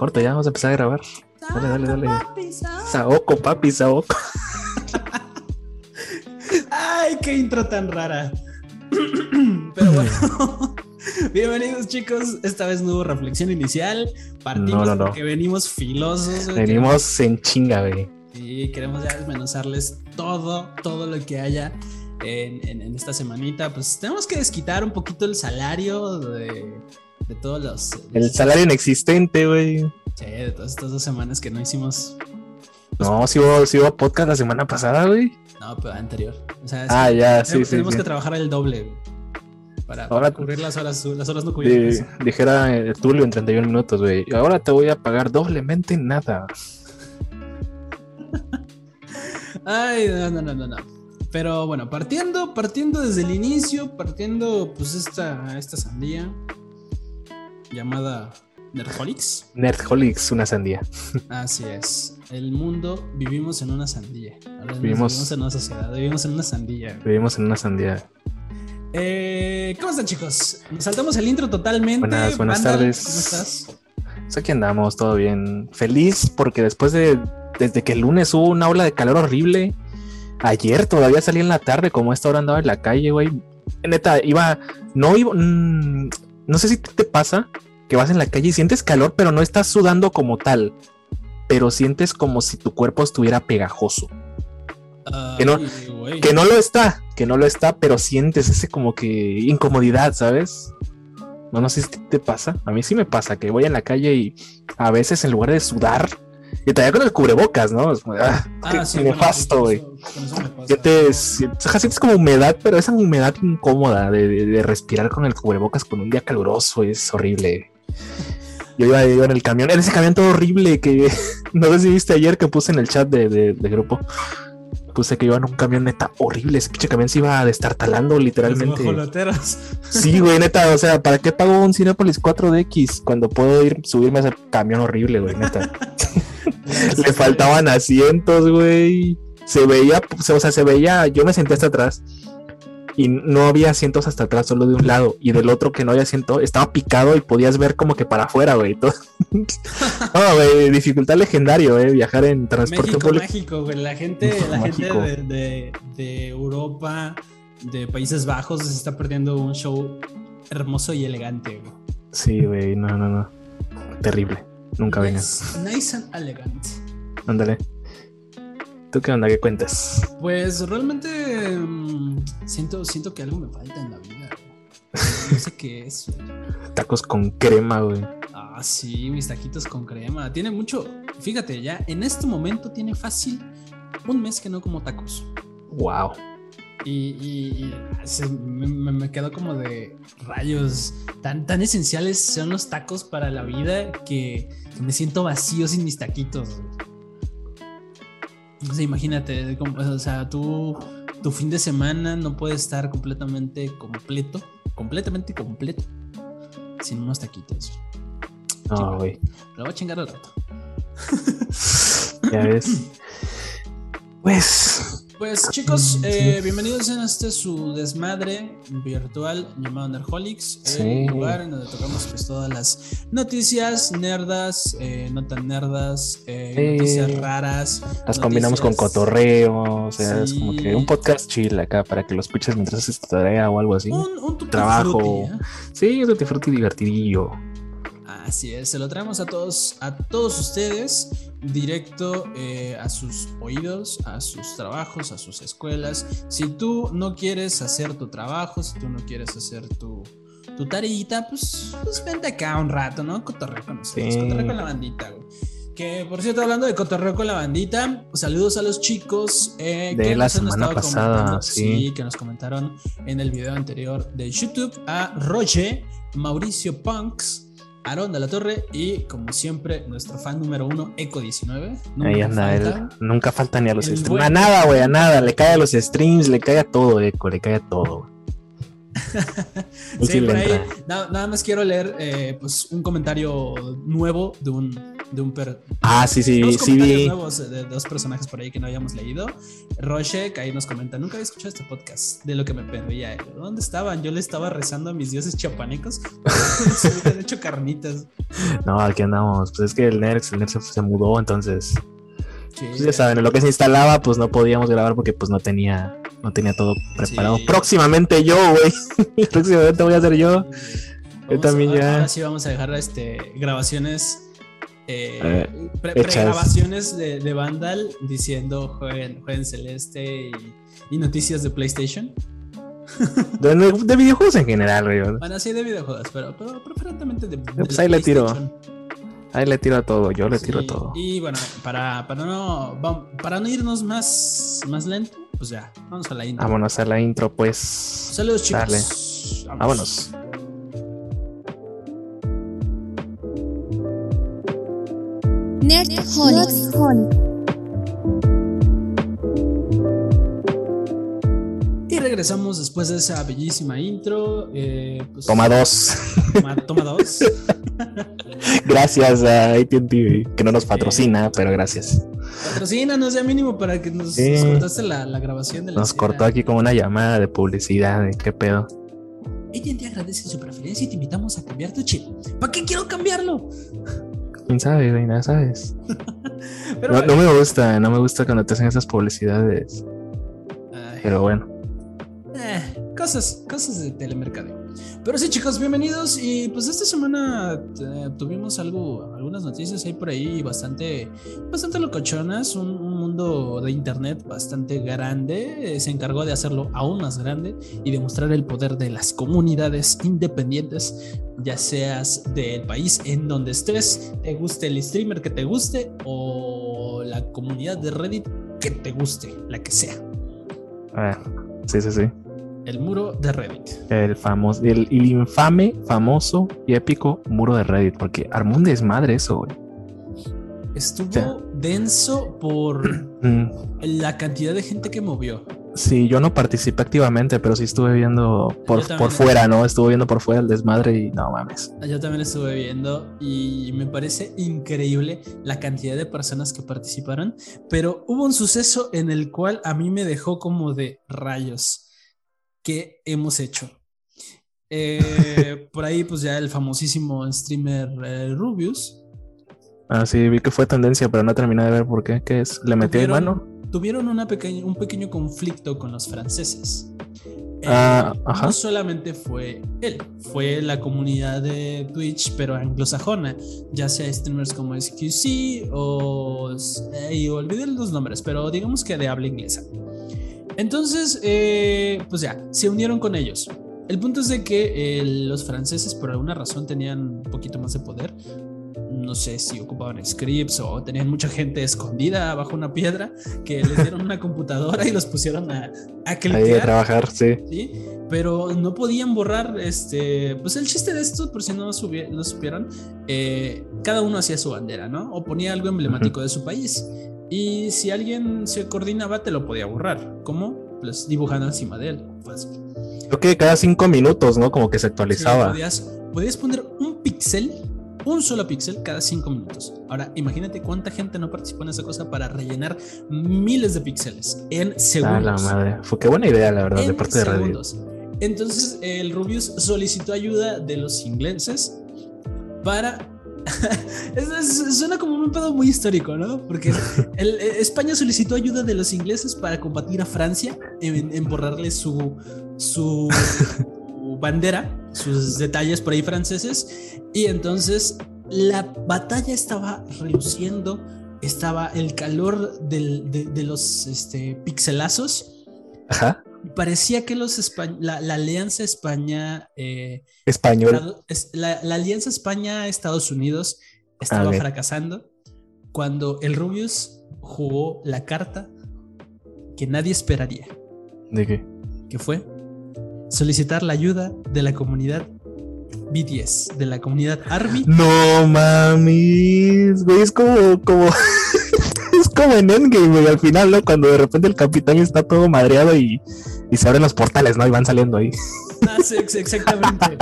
corto, ya vamos a empezar a grabar. Dale, dale, dale. Saoco, papi, Saoco. Ay, qué intro tan rara. Pero bueno, bienvenidos chicos. Esta vez no hubo reflexión inicial. Partimos No, no, no. porque venimos filosos. güey. Venimos en chinga, güey. Y queremos ya desmenuzarles todo, todo lo que haya en, en- en esta semanita. Pues tenemos que desquitar un poquito el salario de, de todos los... El salario inexistente, güey. Sí, de todas estas dos semanas que no hicimos... No, si hubo, sí hubo podcast la semana pasada, güey. No, pero anterior. O sea, Ah, sí, ya, sí, tenemos, sí. tenemos sí. que trabajar el doble güey, para, para Ahora- cubrir las horas, las horas no cubiertas. Di- dijera eh, Tulio en 31 minutos, güey. Ahora te voy a pagar doblemente nada. Ay, no, no, no, no, no. Pero bueno, partiendo, partiendo desde el inicio, partiendo pues esta, esta sandía llamada Nerdholics. Nerdholics, una sandía. Así es. El mundo vivimos en una sandía. Ahora Vivimos- vivimos en una sociedad, vivimos en una sandía. Vivimos en una sandía. Eh, ¿Cómo están chicos? Nos saltamos el intro totalmente. Buenas- buenas tardes. ¿Cómo estás? Pues aquí andamos, todo bien. Feliz porque después de. Desde que el lunes hubo una ola de calor horrible. Ayer todavía salí en la tarde, como a esta hora andaba en la calle, güey. Neta, iba. No iba. mm, no sé si te, pasa que vas en la calle y sientes calor, pero no estás sudando como tal. Pero sientes como si tu cuerpo estuviera pegajoso. Que no-. Que no lo está, que no lo está, pero sientes ese como que incomodidad, ¿sabes? No, no sé si te pasa. A mí sí me pasa que voy en la calle y a veces en lugar de sudar, y todavía con el cubrebocas, ¿no? Es como, ah, Ah, qué sí, bueno, nefasto, güey. me pasa. Sientes, como humedad, pero esa humedad incómoda de, de- de respirar con el cubrebocas con un día caluroso es horrible. Yo iba, iba en el camión, en ese camión todo horrible que no sé si viste ayer que puse en el chat de, grupo. Puse que iba en un camión neta horrible. Ese pinche camión se iba destartalando Los literalmente. Sí, güey, neta. O sea, ¿para qué pago un Cinepolis 4DX cuando puedo ir subirme a ese camión horrible, güey, neta? Le faltaban asientos, güey. Se veía, o sea, se veía, yo me senté hasta atrás y no había asientos hasta atrás, solo de un lado y del otro que no había asiento estaba picado y podías ver como que para afuera, güey. todo. no, güey, dificultad legendario, eh, viajar en transporte México público. mágico, güey. La gente, México la gente de, de- de Europa, de Países Bajos, se está perdiendo un show hermoso y elegante, güey. Sí, güey, no, no, no. Terrible. Nunca vengan. Nice, nice and elegant. Ándale. ¿Tú qué onda? ¿Qué cuentas? Pues realmente mm, siento, siento que algo me falta en la vida. No sé qué es. Tacos con crema, güey. Ah, sí, mis taquitos con crema. Tiene mucho. Fíjate, ya en este momento tiene fácil un mes que no como tacos. Wow. Y, y- y se- me, quedo como de rayos. Tan, tan esenciales son los tacos para la vida que, que me siento vacío sin mis taquitos. Sea, imagínate, como- o sea, tú, tu fin de semana no puede estar completamente completo, completamente completo, sin unos taquitos. No, güey. Lo voy a chingar al rato. Ya ves. Pues. Pues chicos, eh, bienvenidos a este su desmadre virtual llamado Nerdholics, Sí. el lugar en donde tocamos pues, todas las noticias nerdas, eh, no tan nerdas, eh, Sí. noticias raras. Las combinamos con cotorreo. O sea, es como que un podcast chill acá para que lo escuches mientras haces tu tarea o algo así. Un, un Trabajo. frutti, ¿eh? Sí, es frutti divertidillo. Así es, se lo traemos a todos, a todos ustedes, directo eh, a sus oídos, a sus trabajos, a sus escuelas. Si tú no quieres hacer tu trabajo, si tú no quieres hacer tu, tu tareita, pues, pues vente acá un rato, ¿no? Cotorreo con nosotros, Sí. cotorreo con la bandita, güey. Que por cierto, hablando de cotorreo con la bandita, saludos a los chicos eh, De que la nos han semana estado pasada, comentando, sí. que nos comentaron en el video anterior de YouTube a Roche, Mauricio Punks, Aaron de la Torre y, como siempre, nuestro fan número uno, Eco19. Ahí anda él. Nunca falta ni a los El streams. buen- A nada, güey, a nada. Le cae a los streams, le cae a todo, Eco, le cae a todo. Sí, sí por ahí, nada más quiero leer eh, pues, un comentario nuevo de un de un per Ah, sí, sí, dos sí vi. nuevos de dos personajes por ahí que no habíamos leído. Roche, que ahí nos comenta, nunca había escuchado este podcast de lo que me perdía. ¿Dónde estaban? Yo le estaba rezando a mis dioses chapanecos. Se me hubieran hecho carnitas. No, aquí andamos. Pues es que el Nerx, el Nerx se, mudó, entonces. Sí, Pues ya saben, en lo que se instalaba, pues no podíamos grabar porque pues no tenía, no tenía todo preparado. Sí. Próximamente yo, güey. Próximamente voy a ser yo. Yo también a- ya. Ahora sí vamos a dejar este, grabaciones. Eh, Eh, pre- pregrabaciones de, de Vandal diciendo jueguen, jueguen Celeste y, y noticias de PlayStation. De, de videojuegos en general. Bueno, sí de videojuegos, pero, pero preferentemente de, de pues ahí le tiro. Ahí le tiro a todo, yo le tiro a todo. Y bueno, para, para, no, para no irnos más, más lento, pues ya, vamos a la intro. Vámonos a la intro, pues. Saludos chicos. Dale. Vámonos. Nerdholics. Y regresamos después de esa bellísima intro. eh, pues, Toma dos. Toma, toma dos. gracias a ATT, que no nos patrocina, pero gracias. Patrocínanos ya mínimo para que nos, nos cortaste la, la grabación de la Nos escena. cortó aquí como una llamada de publicidad. de ¿Qué pedo? AT&T agradece su preferencia y te invitamos a cambiar tu chip. ¿Para qué quiero cambiarlo? ¿Quién sabe, güey? Nada sabes. Pero No, no me gusta, no me gusta cuando te hacen esas publicidades. Ay. Pero bueno. Eh, cosas, cosas de telemercadeo. Pero sí, chicos, bienvenidos. Y pues esta semana eh, tuvimos algo, algunas noticias ahí por ahí bastante, bastante locochonas. Un, un mundo de internet bastante grande. eh, se encargó de hacerlo aún más grande y demostrar el poder de las comunidades independientes, ya seas del país en donde estés, te guste el streamer que te guste o la comunidad de Reddit que te guste, la que sea. A ver. Sí, sí, sí. El muro de Reddit. El famoso, el, el infame, famoso y épico muro de Reddit. Porque armó un desmadre eso, güey. Estuvo denso por Mm, la cantidad de gente que movió. Sí, yo no participé activamente, pero sí estuve viendo por, por fuera, ¿no? Estuve viendo por fuera el desmadre y no mames. Yo también estuve viendo y me parece increíble la cantidad de personas que participaron, pero hubo un suceso en el cual a mí me dejó como de rayos. ¿Qué hemos hecho? Eh, por ahí pues ya el famosísimo streamer eh, Rubius Ah, sí, vi que fue tendencia, pero no terminé de ver por qué. ¿Qué es? ¿Le metió en mano? tuvieron una pequeña, un pequeño conflicto con los franceses. Eh, Ah, ajá. No solamente fue él, fue la comunidad de Twitch, pero anglosajona, ya sea streamers como SQC o. Eh, olvidé los nombres, pero digamos que de habla inglesa. Entonces, eh, pues ya, se unieron con ellos. El punto es de que eh, los franceses, por alguna razón, tenían un poquito más de poder. No sé si ocupaban scripts o tenían mucha gente escondida bajo una piedra que les dieron una computadora y los pusieron a, a Ahí de cliquear. trabajar, sí. ¿sí? Pero no podían borrar, este, pues el chiste de esto, por si no, no supieron, eh, cada uno hacía su bandera, ¿no? O ponía algo emblemático de su país. Y si alguien se coordinaba, te lo podía borrar. ¿Cómo? Pues dibujando encima de él. Fácil. Creo que cada cinco minutos, ¿no? Como que se Sí, actualizaba. podías, podías poner un píxel, un solo píxel cada cinco minutos. Ahora, imagínate cuánta gente no participó en esa cosa para rellenar miles de píxeles en Ah, segundos. la madre. Fue qué buena idea, la verdad, de parte de Reddit. segundos. Entonces el Rubius solicitó ayuda de los ingleses para... es- suena como un pedo muy histórico, ¿no? Porque España solicitó ayuda de los ingleses para combatir a Francia en, borrarle su, su bandera, sus detalles por ahí franceses. Y entonces la batalla estaba reluciendo, estaba el calor de los este, pixelazos. Ajá. Parecía que los espa- la, la alianza España, eh, Español. La, la alianza España-Estados Unidos estaba Ok. fracasando cuando el Rubius jugó la carta que nadie esperaría, ¿De qué? que fue solicitar la ayuda de la comunidad BTS, de la comunidad ARMY. No mames, güey, es como, como en Endgame, al final, ¿no? Cuando de repente el capitán está todo madreado y, y se abren los portales, ¿no? Y van saliendo ahí. Ah, sí, exactamente,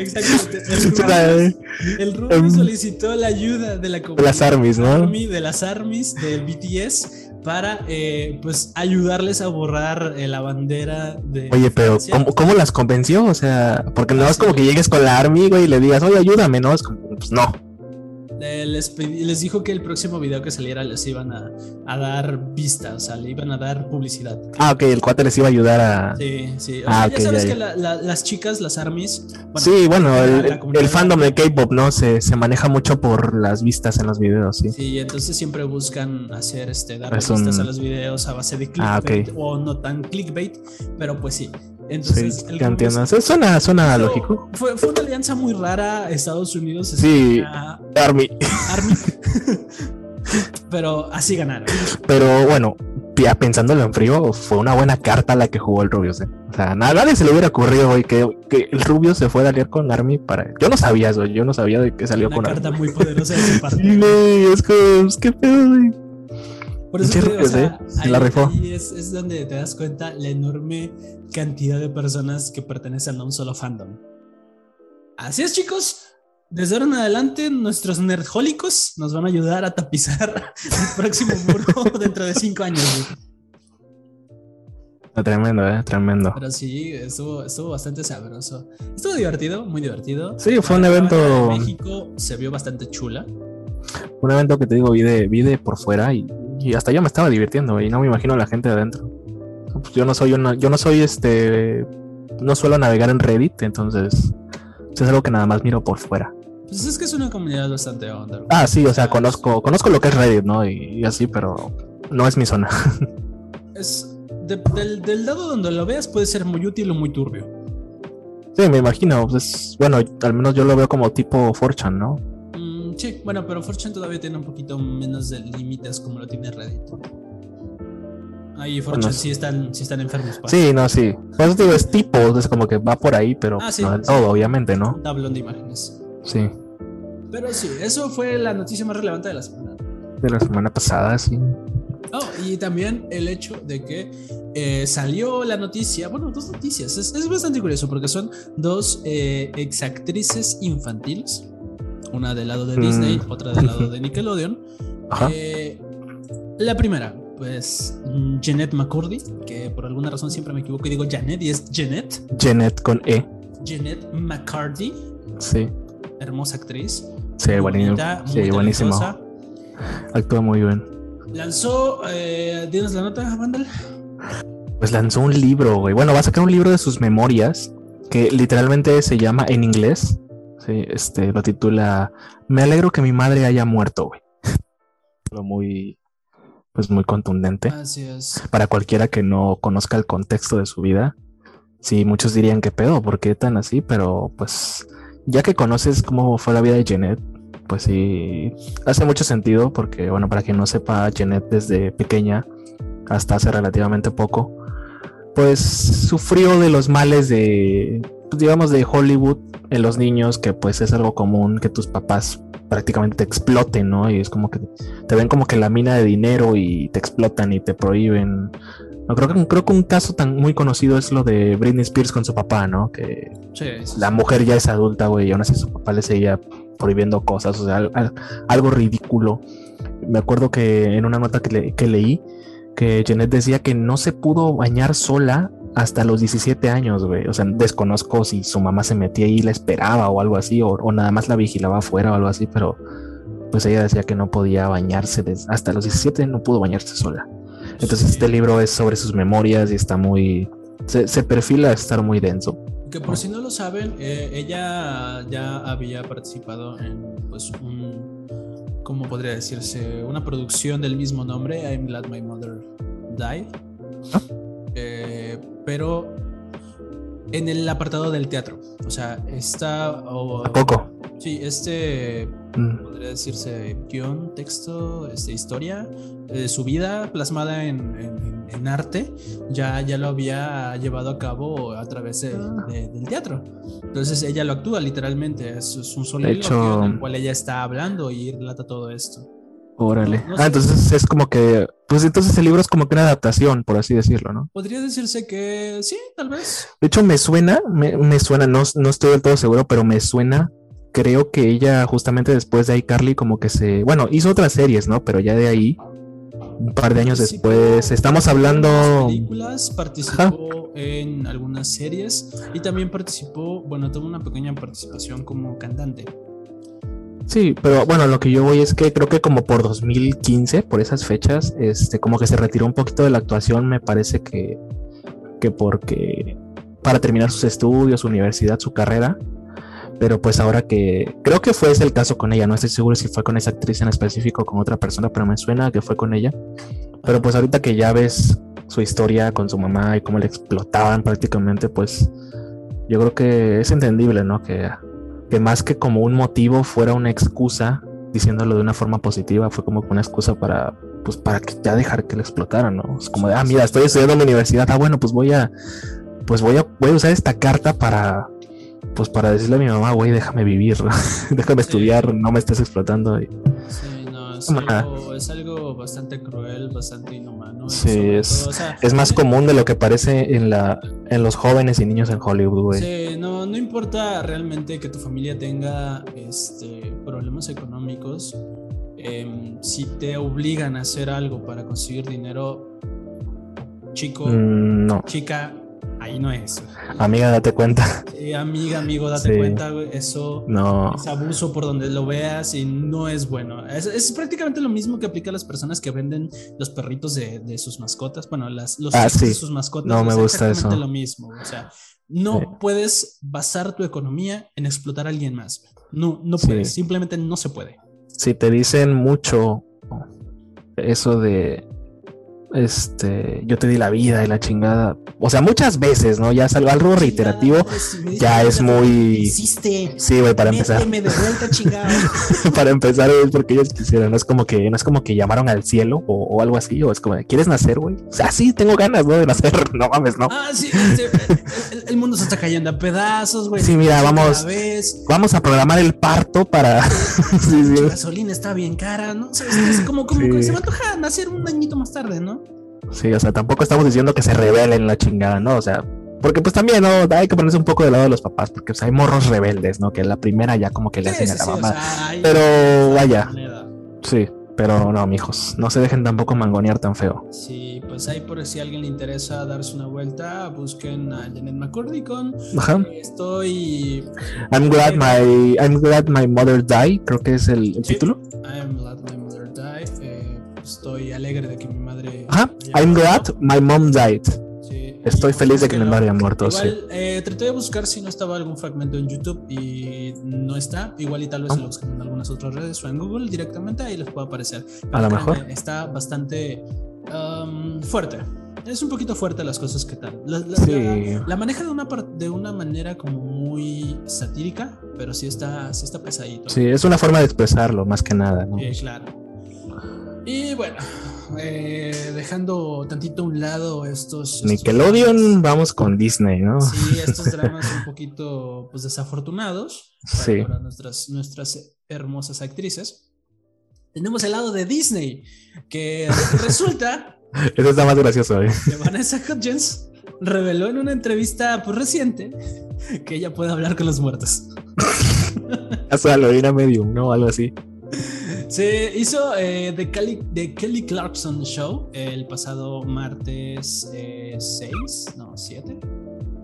Exactamente. El Rubio, Em, solicitó la ayuda de la comunidad. Las armies, ¿no? Army, de las armies del BTS para eh, pues ayudarles a borrar eh, la bandera de Oye, pero. ¿cómo, cómo las convenció? O sea, porque no Ah, es como sí. que llegues con la army, güey, y le digas, oye, ayúdame, ¿no? Es como, pues no. Eh, les, les dijo que el próximo video que saliera les iban a, a dar vista, o sea, le iban a dar publicidad. Ah, ok, el cuate les iba a ayudar a. Sí, sí. O Ah, sea, ok, ya sabes ya, que ya. la- la- las chicas, las armies. bueno, sí, bueno, el, el fandom de K-pop, ¿no? Se, se maneja mucho por las vistas en los videos, sí. Sí, entonces siempre buscan hacer este, dar Es vistas un- a los videos a base de Ah, clickbait o no tan clickbait, pero pues sí. Sí, Entonces, el. Sí, Suena, suena Pero lógico. Fue, fue una alianza muy rara. Estados Unidos, Sí. España, Army. Army. Pero así ganaron. Pero bueno, ya pensándolo en frío, fue una buena carta la que jugó el Rubius. ¿eh? O sea, nada, nadie se le hubiera ocurrido, güey, que, que el Rubio se fue a aliar con Army para. Yo no sabía eso, yo no sabía de que salió Una con carta Army. muy poderosa de su parte. Sí, güey, es que, pues, pedo, güey. Por eso te o sea, eh, ahí, la rifó. ahí es, es donde te das cuenta la enorme cantidad de personas que pertenecen a un solo fandom. Así es, chicos. Desde ahora en adelante, nuestros nerdjólicos nos van a ayudar a tapizar el próximo muro dentro de cinco años. güey. Tremendo, eh, tremendo. Pero sí, estuvo, estuvo bastante sabroso. Estuvo divertido, muy divertido. Sí, fue un evento- México se vio bastante chula. Un evento que te digo, vi de, vi de por fuera y, y hasta yo me estaba divirtiendo, y no me imagino a la gente de adentro. Pues yo no soy una, yo no soy este, no suelo navegar en Reddit, entonces pues, es algo que nada más miro por fuera. Pues es que es una comunidad bastante under. Ah, sí, o sea, conozco, conozco lo que es Reddit, ¿no? Y, y así, pero no es mi zona. Es de- del, del lado donde lo veas puede ser muy útil o muy turbio. Sí, me imagino. pues, es, bueno, al menos yo lo veo como tipo Fortune, ¿no? Sí, bueno, pero Fortune todavía tiene un poquito menos de límites como lo tiene Reddit. Ahí Fortune Bueno, sí están, sí están enfermos. pa. Sí, no, sí. Por eso digo, es tipo, es como que va por ahí, pero Ah, sí, no del sí. todo, obviamente, ¿no? Un tablón de imágenes. Sí. Pero sí, eso fue la noticia más relevante de la semana. De la semana pasada, sí. Oh, y también el hecho de que eh, salió la noticia, bueno, dos noticias, es, es bastante curioso porque son dos eh, exactrices infantiles, una del lado de Mm. Disney, otra del lado de Nickelodeon. Ajá. Eh, la primera, pues mm, Jeanette McCurdy, que por alguna razón siempre me equivoco y digo Janet y es Jeanette, Janet con E. Jeanette McCarthy, Sí. hermosa actriz. Sí, muy Sí, buenísimo. Actúa muy bien. Lanzó, eh, ¿tienes la nota, Vandal? Pues lanzó un libro, güey. Bueno, va a sacar un libro de sus memorias que literalmente se llama en inglés. Sí, este lo titula Me alegro que mi madre haya muerto, güey. Lo muy, pues muy contundente. Así es. Para cualquiera que no conozca el contexto de su vida. Sí, muchos dirían que pedo, ¿por qué tan así? Pero pues ya que conoces cómo fue la vida de Jeanette, pues sí, hace mucho sentido porque, bueno, para quien no sepa, Jeanette desde pequeña hasta hace relativamente poco, pues sufrió de los males de, digamos, de Hollywood en los niños, que pues es algo común que tus papás prácticamente te exploten, ¿no? Y es como que te ven como que la mina de dinero y te explotan y te prohíben. No, creo, que, creo que un caso tan muy conocido es lo de Britney Spears con su papá, ¿no? Que Sí, sí, la mujer ya es adulta, güey, y aún así su papá le seguía prohibiendo cosas, o sea, al- al- algo ridículo. Me acuerdo que en una nota que, le- que leí, que Janet decía que no se pudo bañar sola hasta los 17 años, güey. O sea, desconozco si su mamá se metía ahí y la esperaba o algo así, o, o nada más la vigilaba afuera o algo así, pero pues ella decía que no podía bañarse hasta los 17, no pudo bañarse sola. Entonces Sí. este libro es sobre sus memorias y está muy... Se, se perfila a estar muy denso. Que por si no lo saben, eh, ella ya había participado en pues un, ¿cómo podría decirse? Una producción del mismo nombre, I'm Glad My Mother Died. Ah. Eh, pero en el apartado del teatro. O sea, está... o- Coco. sí, este Mm. podría decirse guion, texto, este, historia de su vida plasmada en, en- en arte, ya, ya lo había llevado a cabo a través de- Ah. de- del teatro. Entonces ella lo actúa literalmente, es, es un soliloquio hecho- en el cual ella está hablando y relata todo esto. Órale. No- no ah, entonces es como que, pues entonces el libro es como que una adaptación, por así decirlo, ¿no? Podría decirse que sí, tal vez. De hecho, me suena, me, me suena, no, no estoy del todo seguro, pero me suena, creo que ella justamente después de iCarly como que se, bueno, hizo otras series, ¿no? Pero ya de ahí, un par de años después, estamos en hablando... algunas películas, participó en algunas series y también participó, bueno, tuvo una pequeña participación como cantante. Sí, pero bueno, lo que yo voy es que creo que como por 2015, por esas fechas, este, como que se retiró un poquito de la actuación, me parece que, que porque para terminar sus estudios, su universidad, su carrera, pero pues ahora que creo que fue ese el caso con ella, no estoy seguro si fue con esa actriz en específico o con otra persona, pero me suena que fue con ella. Pero pues ahorita que ya ves su historia con su mamá y cómo le explotaban prácticamente, pues yo creo que es entendible, ¿no? Que, que más que como un motivo fuera una excusa, diciéndolo de una forma positiva, fue como una excusa para, pues para que ya dejar que le explotaran, ¿no? Es como de, ah, mira, estoy estudiando en la universidad, ah, bueno, pues voy a, pues voy a, voy a usar esta carta para, pues para decirle a mi mamá, güey, déjame vivir, déjame Sí. estudiar, no me estés explotando. Sí, no, es algo, es algo bastante cruel, bastante inhumano. Sí, es- todo, o sea, Es más común de lo que parece en la, en los jóvenes y niños en Hollywood, güey. Sí, no, no importa realmente que tu familia tenga este, problemas económicos. em, si te obligan a hacer algo para conseguir dinero, chico, Mm, no, chica, ahí no es. amiga, date cuenta. Eh, amiga, amigo, date Sí. cuenta, eso No, es abuso por donde lo veas y no es bueno. Es, es prácticamente lo mismo que aplica a las personas que venden los perritos de, de sus mascotas. Bueno, las, los Ah, de sus mascotas. No me es gusta exactamente eso. lo mismo. O sea, no Sí. puedes basar tu economía en explotar a alguien más. No, no puedes. Simplemente no se puede. si te dicen mucho eso de este yo te di la vida y la chingada. O sea muchas veces no ya salgo algo reiterativo Chingada, si me ya es "Mira, muy- ¿qué Hiciste. sí güey para empezar. de vuelta, para empezar es porque ellos quisieron no es como que no es como que llamaron al cielo o, o algo así o es como quieres nacer güey o sea sí tengo ganas no de nacer. No mames no Ah, sí, este, el, mundo se está cayendo a pedazos, güey. Sí, mira, vamos. Vamos a programar el parto para sí, La gasolina está bien cara, ¿no? ¿Sabes? Es como, como Sí. que se me antoja nacer un añito más tarde, ¿no? Sí, o sea, tampoco estamos diciendo que se rebelen la chingada, ¿no? O sea, porque pues también, ¿no? Hay que ponerse un poco del lado de los papás, porque o sea, hay morros rebeldes, ¿no? Que la primera ya como que le hacen a la o mamá. sea, Pero vaya, sí, pero no, mijos, no se dejen tampoco mangonear tan feo. Sí, pues ahí por si a alguien le interesa darse una vuelta, busquen a Janet McCurdy con Ajá. eh, Estoy. I'm glad my I'm glad my mother died, creo que es el, Sí. título. I'm glad my mother died. eh, estoy alegre de que mi madre. Ajá. I'm glad my mom died. Estoy y feliz de que búsquenlo. madre haya muerto, sí. Igual, eh, traté de buscar si no estaba algún fragmento en YouTube y no está. Igual y tal vez Ah. lo busquen en algunas otras redes o en Google directamente, ahí les puede aparecer. A lo mejor. Está bastante um, fuerte. Es un poquito fuerte las cosas que tal. La, la- Sí. la- la maneja de una, de una manera como muy satírica, pero sí está, sí está pesadito. Sí, es una forma de expresarlo, más que nada, ¿no? Eh, claro. Y bueno, eh, dejando tantito a un lado estos... estos Nickelodeon, vamos con Disney, ¿no? Sí, estos dramas un poquito pues, desafortunados para, Sí. para nuestras, nuestras hermosas actrices. Tenemos el lado de Disney, que resulta Eso está más gracioso, ¿eh? que Vanessa Hudgens reveló en una entrevista pues, reciente que ella puede hablar con los muertos. Hasta Halloween a medium, ¿no? Algo así. Se hizo eh, The, Kelly, The Kelly Clarkson Show el pasado martes 6, no, 7.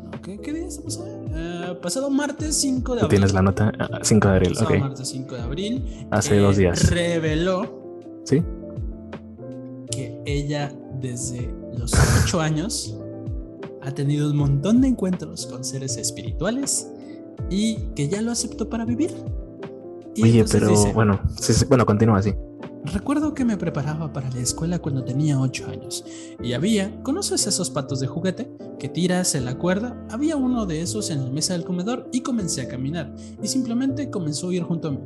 No, ¿qué, ¿Qué día estamos hoy? Eh, pasado martes 5 de ¿Tú abril. tienes la nota? Ah, 5 de abril, Pasado ok. martes 5 de abril. Hace eh, dos días. Reveló ¿Sí? que ella desde los 8 años ha tenido un montón de encuentros con seres espirituales y que ya lo aceptó para vivir. Y Oye, pero dice, bueno, sí, sí, bueno, continúa así. Recuerdo que me preparaba para la escuela cuando tenía 8 años y había, ¿conoces esos patos de juguete que tiras en la cuerda? Había uno de esos en la mesa del comedor y comencé a caminar y simplemente comenzó a ir junto a mí.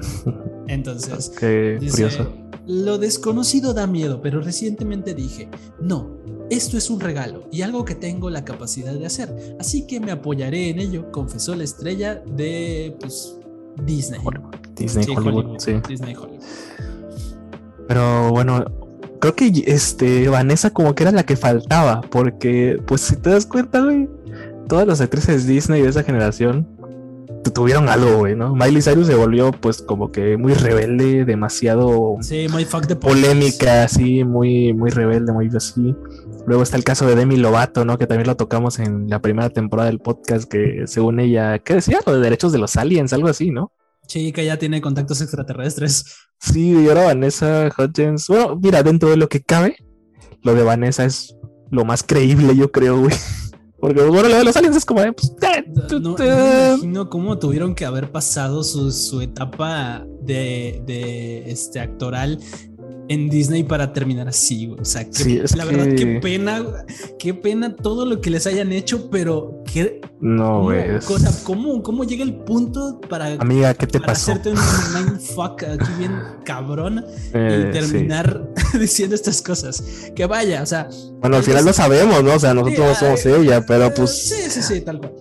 Entonces, Qué dice, curioso. lo desconocido da miedo, pero recientemente dije, no, esto es un regalo y algo que tengo la capacidad de hacer, así que me apoyaré en ello, confesó la estrella de pues, Disney. Disney Sí, Hollywood, sí. Disney Hollywood. Pero bueno, creo que este Vanessa como que era la que faltaba, porque pues si te das cuenta, güey, todas las actrices Disney de esa generación tu- tuvieron algo, güey, ¿no? Miley Cyrus se volvió pues como que muy rebelde, demasiado Sí, My Fuck the polémica, así, muy, muy rebelde, muy así. Luego está el caso de Demi Lovato, ¿no? Que también lo tocamos en la primera temporada del podcast, que según ella, ¿qué decía? Lo de derechos de los aliens, algo así, ¿no? Sí, que ya tiene contactos extraterrestres. Sí, y ahora Vanessa Hudgens. Bueno, mira, dentro de lo que cabe, lo de Vanessa es lo más creíble, yo creo, güey. Porque, bueno, lo de los aliens es como de, pues, eh, No, no me tu. imagino cómo tuvieron que haber pasado su, su etapa de, de este actoral en Disney para terminar así, güey. O sea, que- Sí, la verdad, qué pena, qué pena todo lo que les hayan hecho, pero qué, No, güey. ¿cómo, cómo llega el punto para, Amiga, ¿qué te para pasó? hacerte un mindfuck aquí bien cabrón Eh, y terminar diciendo estas cosas? Que vaya, o sea. Bueno, al final lo sabemos, ¿no? O sea, nosotros no somos ella, pero eh, pues, Sí, sí, sí, tal cual.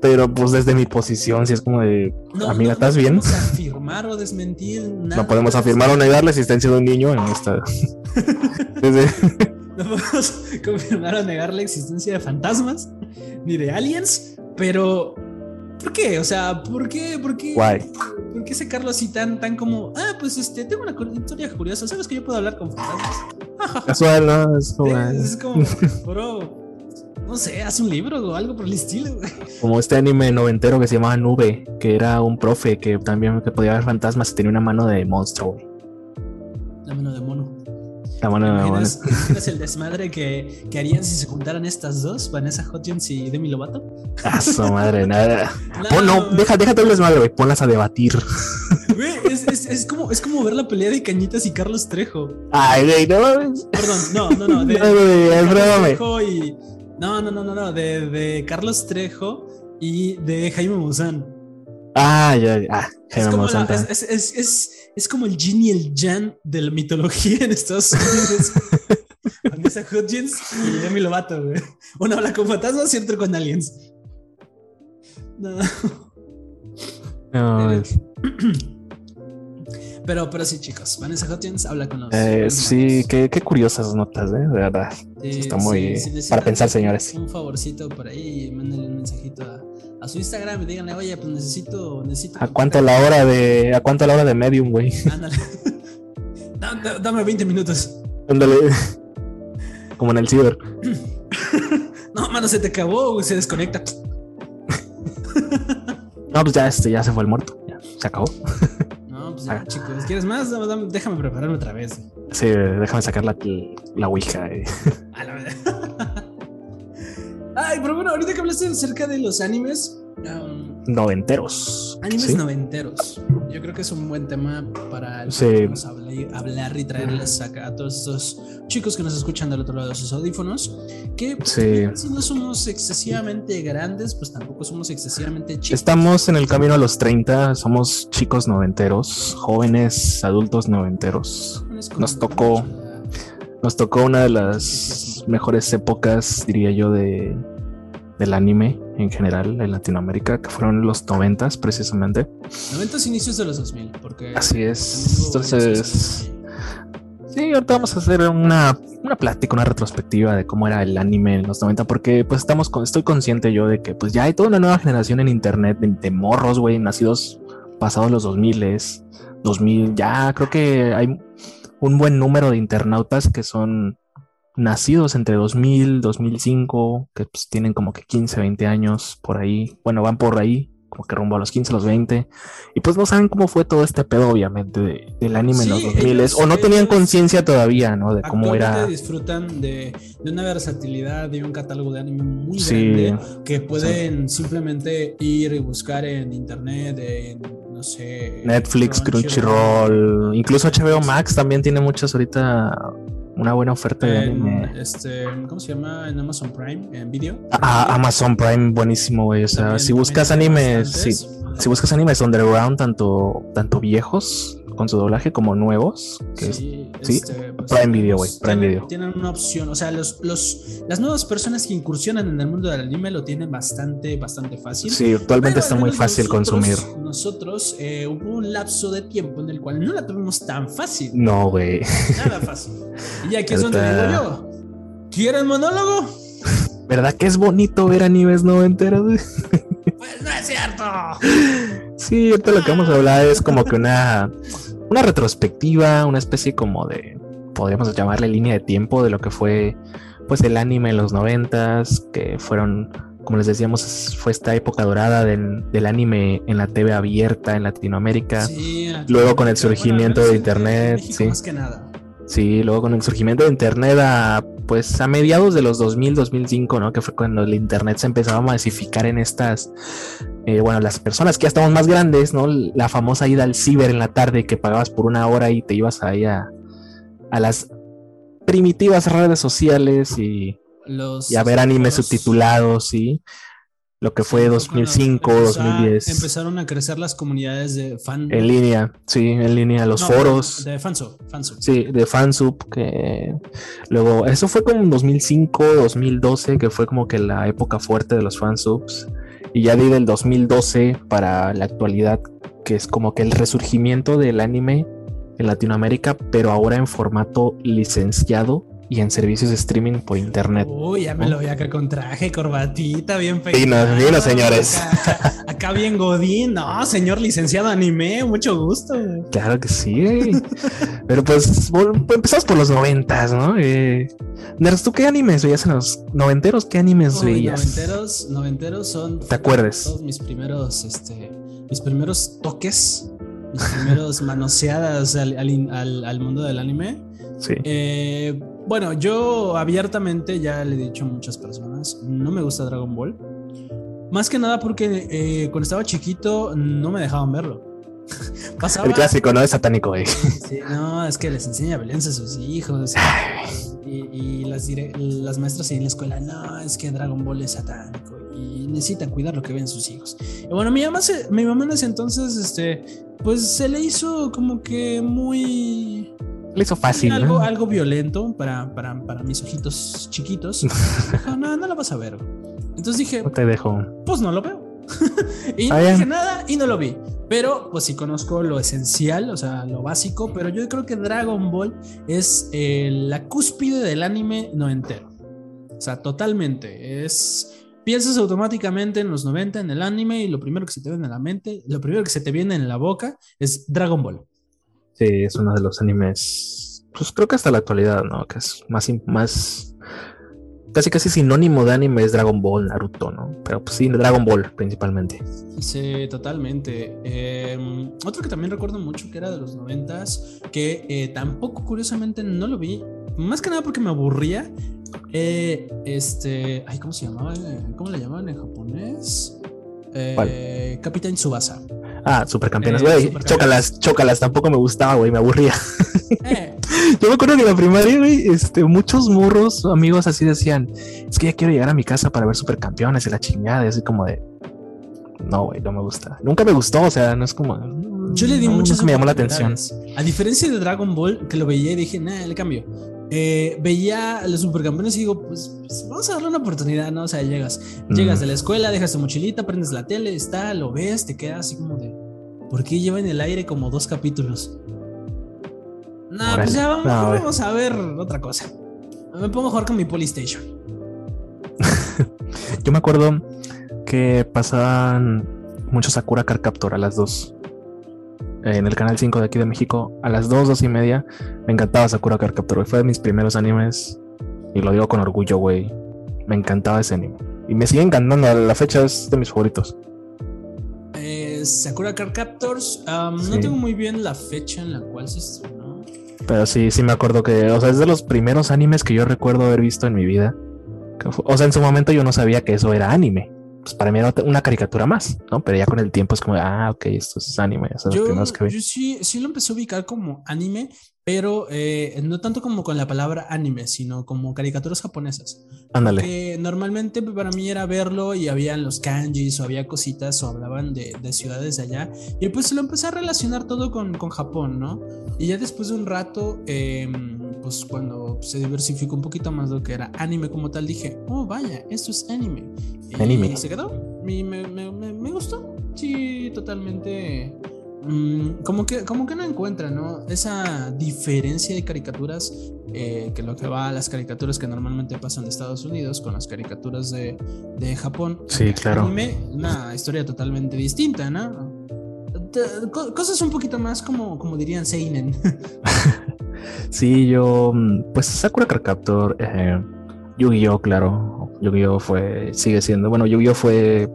Pero pues desde mi posición, sí es como de, No, amiga, ¿estás no bien? podemos afirmar o desmentir nada. No podemos afirmar o negar la existencia de un niño en esta. Desde- No podemos confirmar o negar la existencia de fantasmas ni de aliens, pero ¿por qué? O sea, ¿por qué? ¿Por qué? Guay. ¿Por qué sacarlo así tan, tan como, ah, pues este, tengo una historia curiosa, ¿sabes que yo puedo hablar con fantasmas? Casual, ¿no? Es como, Es, es como, bro, no sé, haz un libro o algo por el estilo, güey. como este anime noventero que se llamaba Nube, que era un profe que también que podía ver fantasmas y tenía una mano de monstruo, güey. La mano de mono. La mano ¿Te de mano. imaginas, el desmadre que, que harían si se juntaran estas dos, Vanessa Hudgens y Demi Lovato? Ah, su madre, nada. Pon, no, deja, déjate el desmadre, güey. Ponlas a debatir. Güey, es, es, es como, es como ver la pelea de Cañitas y Carlos Trejo. Ay, güey, no mames. Perdón, no, no, no. De, No, güey, de. Trejo y. No, no, no, no, no. De, de Carlos Trejo y de Jaime Maussan. Ah, ya, ya. Ah, Jaime Maussan la- es, es, es, es, es como el Jin y el Jan de la mitología en Estados Unidos. Vanessa Hudgens y Demi Lovato, güey. Uno habla con fantasmas y otro con aliens. No. No, es- Pero, pero sí, chicos. Vanessa Hudgens habla con los. eh, sí, qué, qué curiosas notas, ¿eh? De verdad. Sí, está muy- sí, si para pensar, señores. Un favorcito por ahí, mándenle un mensajito a, a su Instagram y díganle, oye, pues necesito, necesito. ¿A cuánto la hora de, a cuánto la hora de medium, güey? Ándale. Da- da- Dame 20 minutos. Ándale. Como en el ciber. No, mano, se te acabó, güey, se desconecta. No, pues ya, este, ya se fue el muerto. Ya, se acabó. Ah. chicos, ¿quieres más? Déjame prepararme otra vez. Sí, déjame sacar la, la ouija. eh. A la verdad. Ay, pero bueno, ahorita que hablaste acerca de los animes, um, Noventeros. animes ¿sí? noventeros. Yo creo que es un buen tema para el Sí. hablar, y traerles acá a todos estos chicos que nos escuchan del otro lado de sus audífonos. Que pues, Sí. si no somos excesivamente grandes, pues tampoco somos excesivamente chicos. Estamos en el camino a los 30, somos chicos noventeros, jóvenes, adultos noventeros. Nos tocó- Nos tocó una de las mejores épocas, diría yo, de, del anime en general en Latinoamérica, que fueron los noventas precisamente. 90 inicios de los 2000, porque Así es. Entonces, sí, ahorita vamos a hacer una, una plática, una retrospectiva de cómo era el anime en los 90, porque pues estamos con, estoy consciente yo de que pues ya hay toda una nueva generación en internet de, de morros, güey, nacidos pasados los 2000, 2000, ya creo que hay un buen número de internautas que son nacidos entre 2000, 2005, que pues tienen como que 15, 20 años por ahí, bueno, van por ahí, como que rumbo a los 15, los 20, y pues no saben cómo fue todo este pedo, obviamente, de- del anime en los Sí, 2000, ellos- o no tenían conciencia todavía, ¿no? De cómo era. disfrutan de, de una versatilidad, de un catálogo de anime muy Sí. grande que pueden simplemente ir y buscar en internet, en no sé. Netflix, Crunchyroll, incluso HBO Max también tiene muchas ahorita una buena oferta de anime. este, ¿Cómo se llama? En Amazon Prime, en video. Ah, Amazon Prime, buenísimo, güey. O sea, También- si buscas animes, sí, si buscas animes underground, tanto, tanto viejos con su doblaje como nuevos. Que Sí, sí, este, pues, Prime Video, güey, Prime tienen- Video. Tienen una opción, o sea, los, los, las nuevas personas que incursionan en el mundo del anime lo tienen bastante, bastante fácil. sí, actualmente está muy fácil nosotros- consumir. Nosotros eh, hubo un lapso de tiempo en el cual no la tuvimos tan fácil. No, güey. Nada fácil. Y aquí es donde digo yo. ¿Quieren monólogo? ¿Verdad que es bonito ver animes noventeros? Pues no es cierto. Sí, ahorita lo que vamos a hablar es como que una, una retrospectiva, una especie como de, podríamos llamarle línea de tiempo de lo que fue pues el anime en los noventas, que fueron, como les decíamos, fue esta época dorada del, del anime en la TV abierta en Latinoamérica. Sí, Luego con el surgimiento de internet, sí. Más que nada. Sí, luego con el surgimiento de internet a pues a mediados de los 2000, 2005, ¿no? Que fue cuando el internet se empezaba a masificar en estas, eh, bueno, las personas que ya estamos más grandes, ¿no? La famosa ida al ciber en la tarde que pagabas por una hora y te ibas ahí a, a las primitivas redes sociales y, Los, y a ver animes subtitulados, ¿sí? Lo que fue Sí, 2005, cuando empezó a- 2010. Empezaron a crecer las comunidades de fan. En línea, sí, en línea, los No, foros. De fansub. fansub. Sí, de fansub, que luego, eso fue como en 2005, 2012, que fue como que la época fuerte de los fansubs. Y ya de del 2012 para la actualidad, que es como que el resurgimiento del anime en Latinoamérica, pero ahora en formato licenciado y en servicios de streaming por internet. Uy, ya me ¿no? lo vi acá con traje, corbatita, bien peinado, dinos, señores. Acá, bien godín. No, señor licenciado anime, mucho gusto. Claro que sí, güey. pero pues empezamos por los noventas, ¿no? Eh, ¿tú qué animes veías en los noventeros? ¿Qué animes Uy, veías? noventeros, noventeros son. ¿Te acuerdas? Todos mis primeros, este, mis primeros toques, mis primeros manoseadas al, al- al- al mundo del anime. Sí. Eh, bueno, yo abiertamente ya le he dicho a muchas personas, no me gusta Dragon Ball. Más que nada porque eh, cuando estaba chiquito no me dejaban verlo. Pasaba. El clásico, ¿no? Es satánico, güey. Sí, no, es que les enseña violencia a sus hijos. Y, y las, dire- las maestras ahí en la escuela, no, es que Dragon Ball es satánico y necesitan cuidar lo que ven sus hijos. Y bueno, mi mamá, se- mi mamá en ese entonces, este, pues se le hizo como que muy... Le hizo fácil, algo, ¿no? algo violento para, para, para mis ojitos chiquitos. Dijo, no, no lo vas a ver. Entonces dije, No te dejo. pues no lo veo. y no Ah, dije nada y no lo vi. Pero pues sí conozco lo esencial, o sea, lo básico, pero yo creo que Dragon Ball es eh, la cúspide del anime no entero. O sea, totalmente. Es... Piensas automáticamente en los 90 en el anime y lo primero que se te viene en la mente, lo primero que se te viene en la boca es Dragon Ball. Sí, es uno de los animes. Pues creo que hasta la actualidad, ¿no? Que es más, más. Casi casi sinónimo de anime es Dragon Ball, Naruto, ¿no? Pero pues sí, Dragon Ball principalmente. Sí, totalmente. Eh, otro que también recuerdo mucho que era de los noventas, que eh, tampoco curiosamente no lo vi, más que nada porque me aburría. Eh, este, ay, ¿cómo se llamaba? ¿Cómo le llamaban en japonés? Eh, Capitán Tsubasa. Ah, supercampeones, Eh, güey. Chócalas, chócalas. Tampoco me gustaba, güey. Me aburría. Eh, Yo me acuerdo que en la primaria, güey, este, muchos morros, amigos así decían, es que ya quiero llegar a mi casa para ver supercampeones y la chingada, y así como de, no, güey, no me gusta. Nunca me gustó, o sea, no es como... yo le di no, muchas me llamó la atención. A diferencia de Dragon Ball, que lo veía y dije, nah, le cambio. Eh, veía a los supercampeones y digo, pues, pues, vamos a darle una oportunidad, ¿no? O sea, llegas, llegas de la escuela, dejas tu mochilita, prendes la tele, está, lo ves, te quedas así como de, ¿por qué lleva en el aire como dos capítulos? No, Órale. pues ya vamos, No, güey. vamos a ver otra cosa. Me pongo a jugar con mi Polystation. Yo me acuerdo que pasaban mucho Sakura Card Captor a las 2. En el canal 5 de aquí de México, a las 2, 2 y media, me encantaba Sakura Card Captor. Fue de mis primeros animes. Y lo digo con orgullo, güey. Me encantaba ese anime. Y me sigue encantando. A la fecha es de mis favoritos. Eh, Sakura Card Captors, um, no tengo muy bien la fecha en la cual se estrenó. Pero sí, sí me acuerdo que, o sea, es de los primeros animes que yo recuerdo haber visto en mi vida. O sea, en su momento yo no sabía que eso era anime. Pues para mí era una caricatura más, ¿no? Pero ya con el tiempo es como, ah, ok, esto es anime. yo, yo sí, sí lo empecé a ubicar como anime, pero eh, no tanto como con la palabra anime, sino como caricaturas japonesas. Ándale. Que normalmente para mí era verlo y habían los kanjis o había cositas o hablaban de, ciudades de allá. Y pues lo empecé a relacionar todo con, con Japón, ¿no? Y ya después de un rato, em, pues cuando se diversificó un poquito más lo que era anime como tal, dije, oh, vaya, esto es anime. Anime. Y se quedó. Y me, me, me gustó. Sí, totalmente Mm, como, que, como que no encuentra, ¿no? Esa diferencia de caricaturas eh, que lo que va a las caricaturas que normalmente pasan de Estados Unidos con las caricaturas de, de Japón. Sí, claro. una historia totalmente distinta, ¿no? Cosas un poquito más como, como dirían Seinen. sí, yo, mm, pues Sakura Card Captor, eh, Yu-Gi-Oh, claro. Yu-Gi-Oh fue, sigue siendo, bueno, Yu-Gi-Oh fue,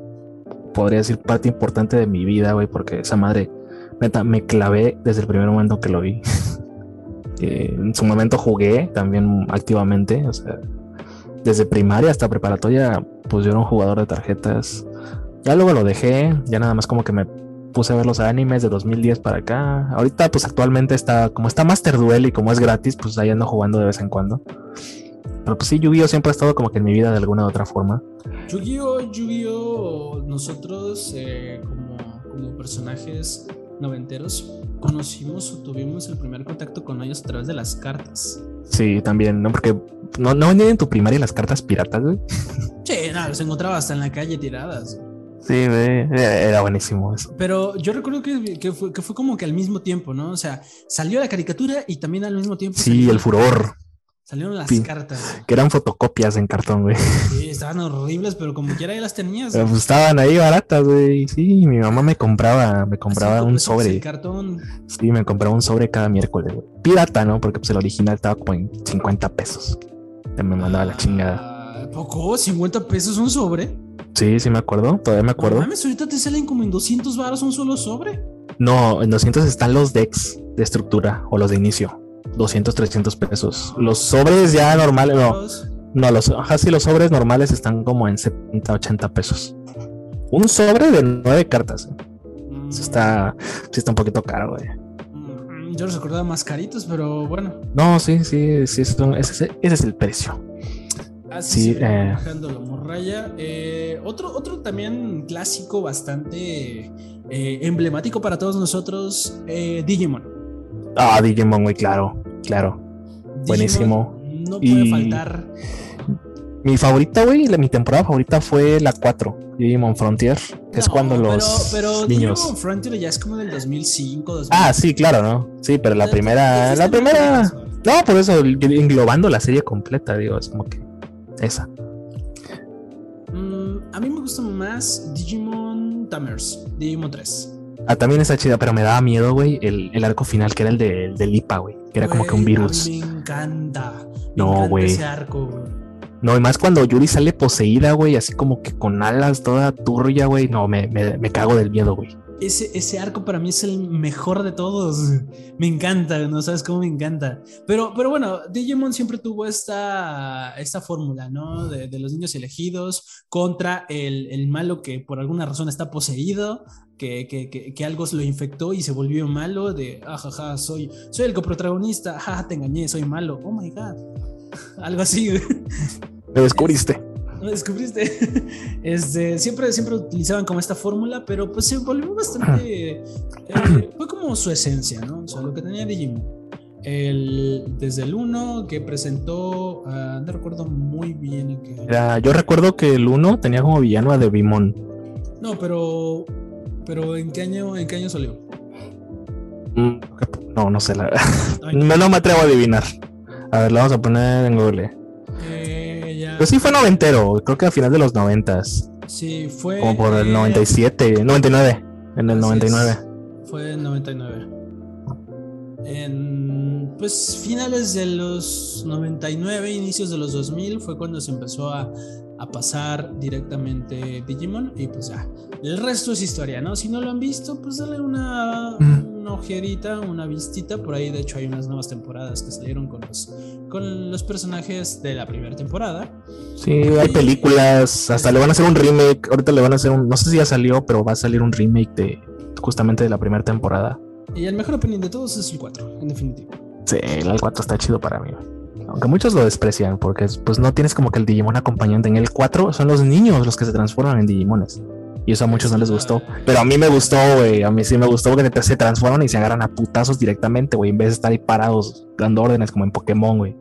podría decir, parte importante de mi vida, güey, porque esa madre me clavé desde el primer momento que lo vi. Eh, en su momento jugué también activamente, desde primaria hasta preparatoria, pues yo era un jugador de tarjetas. Ya luego lo dejé, ya nada más como que me puse a ver los animes de 2010 para acá. Ahorita, pues actualmente está, como está Master Duel y como es gratis, pues ahí ando jugando de vez en cuando. Pero pues sí, Yu-Gi-Oh siempre ha estado como que en mi vida de alguna u otra forma. Yu-Gi-Oh, Yu-Gi-Oh, nosotros eh, como personajes noventeros, conocimos o tuvimos el primer contacto con ellos a través de las cartas. Sí, también, ¿no? Porque no, no venían en tu primaria las cartas piratas, güey. Sí, no, los encontraba hasta en la calle tiradas. Sí, güey, era buenísimo eso. Pero yo recuerdo que, que, fue, que fue como que al mismo tiempo, ¿no? O sea, salió la caricatura y también al mismo tiempo. Sí, el furor. Salieron las cartas. Que eran fotocopias en cartón, güey. Sí, estaban horribles, pero como quiera ya las tenías. Pues, estaban ahí baratas, güey. Sí, mi mamá me compraba, me compraba un sobre. cartón. Sí, me compraba un sobre cada miércoles, güey. Pirata, ¿no? Porque pues el original estaba como en 50 pesos. Me mandaba la chingada. Ah, ¿Poco? ¿50 pesos un sobre? Sí, sí me acuerdo, todavía me acuerdo. No mames, ahorita te salen como en 200 baros un solo sobre. No, en 200 están los decks de estructura o los de inicio. 200, 300 pesos. Los sobres ya normales, no. No, los, así los sobres normales están como en 70, 80 pesos. Un sobre de nueve cartas. ¿eh? Está, sí está un poquito caro, güey. Mm, yo los recordaba más caritos, pero bueno. No, sí, sí, sí, ese, ese es el precio. Así sí, eh... la morralla. Eh, otro, otro también clásico bastante eh, emblemático para todos nosotros, Digimon. Ah, Digimon, muy claro, claro. Buenísimo. No puede faltar. Mi favorita, güey, mi temporada favorita fue la 4, Digimon Frontier, que es cuando los pero, niños. Digimon Frontier ya es como del 2005, Ah, sí, claro, ¿no? Sí, pero la primera, la primera, no, por eso englobando la serie completa, digo, es como que esa. Mm, a mí me gusta más Digimon Tamers, Digimon 3. Ah, también está chida, pero me daba miedo, güey, el, el, arco final que era el de, del IPA, güey. Que era como que un virus. Me encanta. no, güey. No, y más cuando Yuri sale poseída, güey, así como que con alas toda turbia, güey. No, me, me, me cago del miedo, güey ese, ese arco para mí es el mejor de todos. Me encanta, no sabes cómo me encanta. Pero, pero bueno, Digimon siempre tuvo esta, esta fórmula, ¿no? De, de, los niños elegidos contra el, el, malo que por alguna razón está poseído, que, que, que, que, algo lo infectó y se volvió malo, de, ajaja, soy, soy el coprotagonista, jaja, te engañé, soy malo, oh my god. Algo así. Me descubriste descubriste. Este, siempre, siempre utilizaban como esta fórmula, pero pues se volvió bastante. Eh, fue como su esencia, ¿no? O sea, lo que tenía Digimon. El, desde el 1 que presentó, uh, no recuerdo muy bien yo recuerdo que el 1 tenía como villano a Devimon. No, pero pero ¿en qué año, en qué año salió? Mm, no, no sé la verdad. No, no me atrevo a adivinar. A ver, lo vamos a poner en Google. Pues sí fue noventero, creo que a final de los noventas. Sí, fue. Como por el 97, 99. En el 99. Fue en 99. En pues finales de los 99, inicios de los 2000 fue cuando se empezó a, a pasar directamente Digimon y pues ya, el resto es historia, ¿no? Si no lo han visto, pues dale una, mm una ojerita, una vistita. Por ahí, de hecho, hay unas nuevas temporadas que salieron con los, con los personajes de la primera temporada. Sí, hay películas, hasta le van a hacer un remake. Ahorita le van a hacer un, no sé si ya salió, pero va a salir un remake de justamente de la primera temporada. Y el mejor opinión de todos es el 4, en definitiva. Sí, el 4 está chido para mí. Aunque muchos lo desprecian porque pues no tienes como que el Digimon acompañante. En el 4 son los niños los que se transforman en Digimones. Y eso a muchos no les gustó. Pero a mí me gustó, güey. A mí sí me gustó que se transforman y se agarran a putazos directamente, güey. En vez de estar ahí parados dando órdenes como en Pokémon, güey.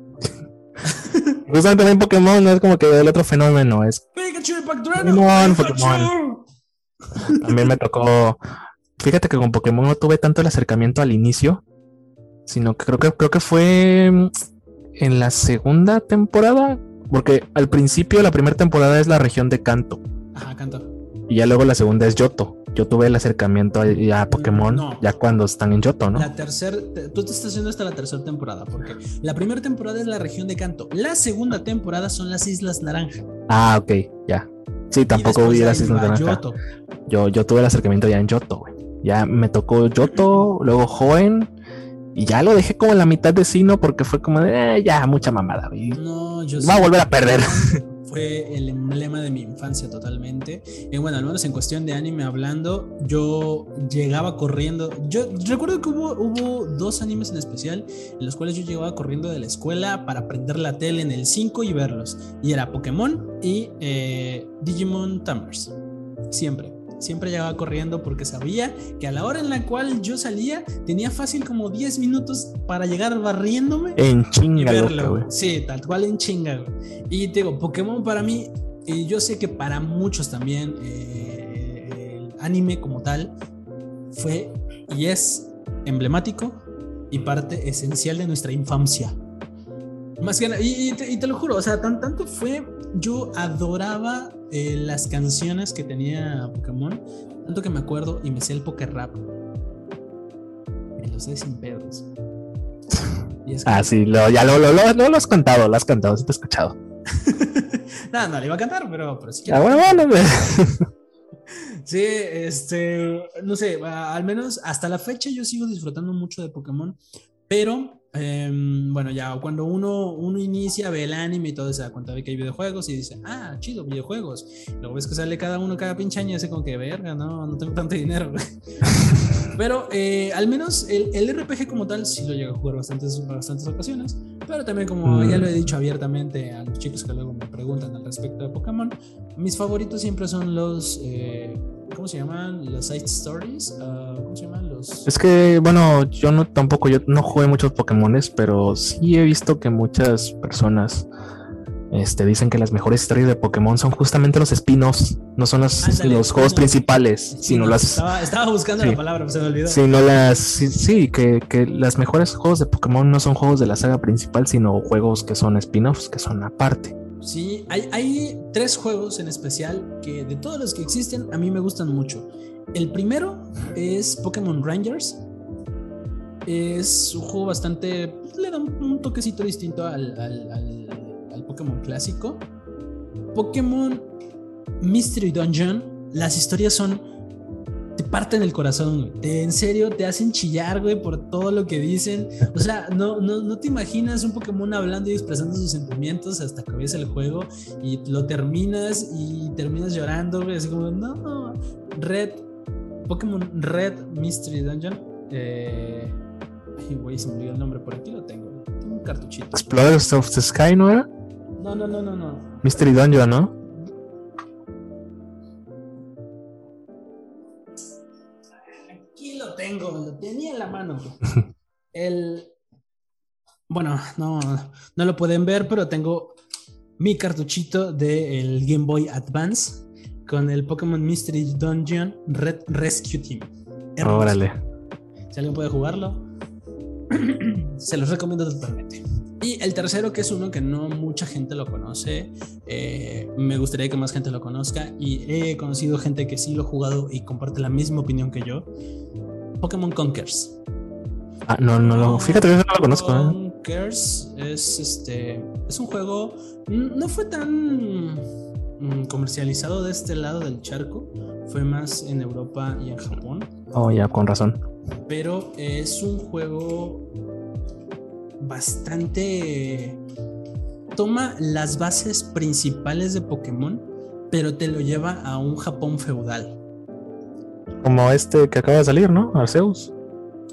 Justamente en Pokémon no es como que el otro fenómeno. Es Pokémon, Pokémon. También me tocó. Fíjate que con Pokémon no tuve tanto el acercamiento al inicio. Sino que creo que creo que fue en la segunda temporada. Porque al principio la primera temporada es la región de Kanto. Ajá, Kanto. Y ya luego la segunda es Yoto. Yo tuve el acercamiento a, Pokémon ya cuando están en Yoto, ¿no? La tercera, tú te estás haciendo hasta la tercera temporada, porque la primera temporada es la región de Kanto. La segunda temporada son las Islas Naranja. Ah, ok, ya. Sí, tampoco vi las Islas Naranja. Yo, yo tuve el acercamiento ya en Yoto, güey. Ya me tocó Yoto, luego Joen. Y ya lo dejé como en la mitad de Sino porque fue como de eh, ya mucha mamada. Güey. No, yo Va a volver a perder. fue el emblema de mi infancia totalmente. Y bueno, al menos en cuestión de anime hablando, yo llegaba corriendo. Yo recuerdo que hubo, dos animes en especial en los cuales yo llegaba corriendo de la escuela para prender la tele en el 5 y verlos. Y era Pokémon y eh, Digimon Tamers. Siempre siempre llegaba corriendo porque sabía que a la hora en la cual yo salía tenía fácil como 10 minutos para llegar barriéndome. En chinga, güey. Sí, tal cual en chinga, Y te digo, Pokémon para mí, y yo sé que para muchos también, eh, el anime como tal fue y es emblemático y parte esencial de nuestra infancia. Más que nada, y, te, lo juro, o sea, tan, tanto fue, yo adoraba eh, las canciones que tenía Pokémon, tanto que me acuerdo y me sé el Poké Rap. Me lo sé sin pedos. ah, sí, ya lo, lo, lo, lo, has cantado, lo has cantado, sí te he escuchado. no, no le iba a cantar, pero, pero Ah, bueno, bueno. sí, este, no sé, al menos hasta la fecha yo sigo disfrutando mucho de Pokémon, pero Em, bueno, ya cuando uno, uno inicia, ve el anime y todo, se da cuenta de que hay videojuegos y dice, ah, chido, videojuegos. Luego ves que sale cada uno cada pinche año y hace como que, verga, no, no tengo tanto dinero. pero eh, al menos el, el, RPG como tal sí lo llego a jugar bastantes, bastantes ocasiones. Pero también, como ya lo he dicho abiertamente a los chicos que luego me preguntan al respecto de Pokémon, mis favoritos siempre son los. Eh, ¿Cómo se llaman? Los side stories. Uh, ¿Cómo se llaman? Los. Es que, bueno, yo no tampoco, yo no jugué muchos Pokémones, pero sí he visto que muchas personas este, dicen que las mejores historias de Pokémon son justamente los spin-offs, no son los, los juegos principales, sino las. Estaba, buscando la palabra, se me olvidó. Sino las. Sí, que, que las mejores juegos de Pokémon no son juegos de la saga principal, sino juegos que son spin-offs, que son aparte. Sí, hay, hay tres juegos en especial que de todos los que existen a mí me gustan mucho. El primero es Pokémon Rangers. Es un juego bastante. le da un, toquecito distinto al, Pokémon clásico. Pokémon Mystery Dungeon. Las historias son te parten el corazón, Te, en serio, te hacen chillar, güey, por todo lo que dicen. O sea, no, no, no te imaginas un Pokémon hablando y expresando sus sentimientos hasta que ves el juego y lo terminas y terminas llorando, güey, así como, no, Red, Pokémon Red Mystery Dungeon. Eh, ay, güey, se me olvidó el nombre, por aquí lo tengo. Tengo un cartuchito. Explorers of the Sky, ¿no era? No, no, no, no, no. Mystery Dungeon, ¿no? tengo, lo tenía en la mano. El. Bueno, no, no lo pueden ver, pero tengo mi cartuchito del Game Boy Advance con el Pokémon Mystery Dungeon Red Rescue Team. Órale. Si alguien puede jugarlo, se los recomiendo totalmente. Y el tercero, que es uno que no mucha gente lo conoce, eh, me gustaría que más gente lo conozca y he conocido gente que sí lo ha jugado y comparte la misma opinión que yo, Pokémon Conkers. Ah, no, no, no. Fíjate que no lo conozco. ¿eh? Conkers es este. Es un juego. No fue tan comercializado de este lado del charco. Fue más en Europa y en Japón. Oh, ya, con razón. Pero es un juego bastante... Toma las bases principales de Pokémon, pero te lo lleva a un Japón feudal. Como este que acaba de salir, ¿no? Arceus.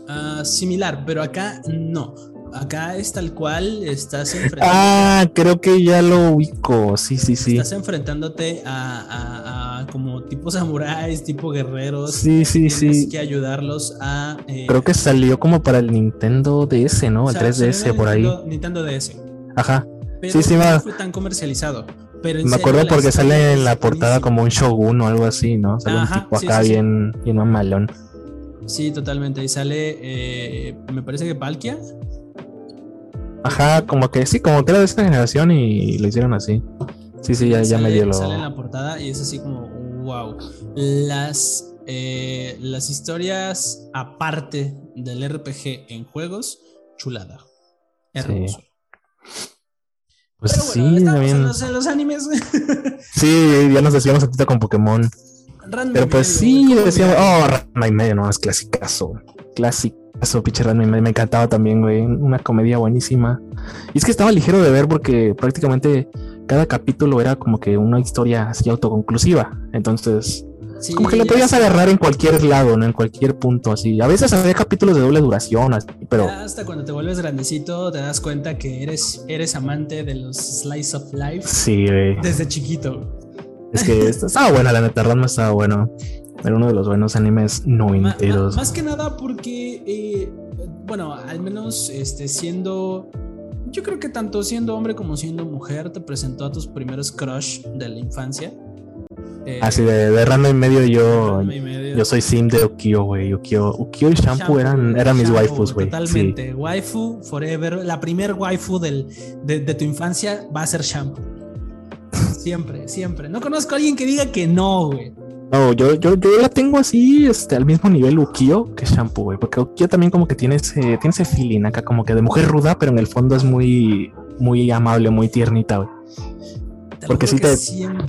Ah, similar, pero acá no. Acá es tal cual, estás enfrentando. Ah, creo que ya lo ubico. Sí, sí, sí. Estás enfrentándote a, a, a como tipo samuráis, tipo guerreros. Sí, sí, Tienes sí. que ayudarlos a. eh, Creo que salió como para el Nintendo DS, ¿no? o El sea, salió 3DS en el por ahí. Nintendo, Nintendo DS. Ajá. Pero Sí, sí, no va. fue tan comercializado. Pero Me acuerdo porque sale en la portada como un shogun o algo así, ¿no? Sale Ajá, un tipo acá sí, sí. bien, bien mamalón. Sí, totalmente. Y sale, eh, me parece que Palkia. Ajá, como que sí, como que era de esta generación y lo hicieron así. Sí, sí, ya, ya sale, medio lo. Sale en la portada y es así como, wow. Las, eh, las historias aparte del RPG en juegos, chulada. Hermoso. Pues Pero bueno, sí, estamos también. en los, en los animes. Sí, ya nos decíamos ahorita con Pokémon. Ranma Pero pues medio, sí, ¿cómo decíamos, oh, Ranma y medio, no, es clasicazo. Clasicazo, pinche medio. Me encantaba también, güey. Una comedia buenísima. Y es que estaba ligero de ver porque prácticamente cada capítulo era como que una historia así autoconclusiva. Entonces, Sí, como que lo podías agarrar en cualquier lado, ¿no? En cualquier punto, así. A veces había capítulos de doble duración, así, pero hasta cuando te vuelves grandecito te das cuenta que eres, eres amante de los slice of life sí, güey. desde chiquito. Es que esta- estaba buena, la neta, Ranma estaba bueno. Era uno de los buenos animes noventeros. más que nada porque, eh, bueno, al menos este, siendo, yo creo que tanto siendo hombre como siendo mujer te presentó a tus primeros crush de la infancia. Eh, Así de, de Ranma y medio yo, Ranma y medio. yo soy sim de Ukio, güey. Ukio, Ukio y Shampoo, eran, eran mis shampoo, waifus, güey. Sí. Totalmente. Waifu forever. La primer waifu del, de, de tu infancia va a ser shampoo. Siempre, siempre. No conozco a alguien que diga que no, güey. No, yo, yo, yo la tengo así, este, al mismo nivel Ukio que Shampoo, güey. Porque Ukio también como que tiene ese, tiene ese feeling acá, como que de mujer ruda, pero en el fondo es muy, muy amable, muy tiernita, güey. Porque sí te-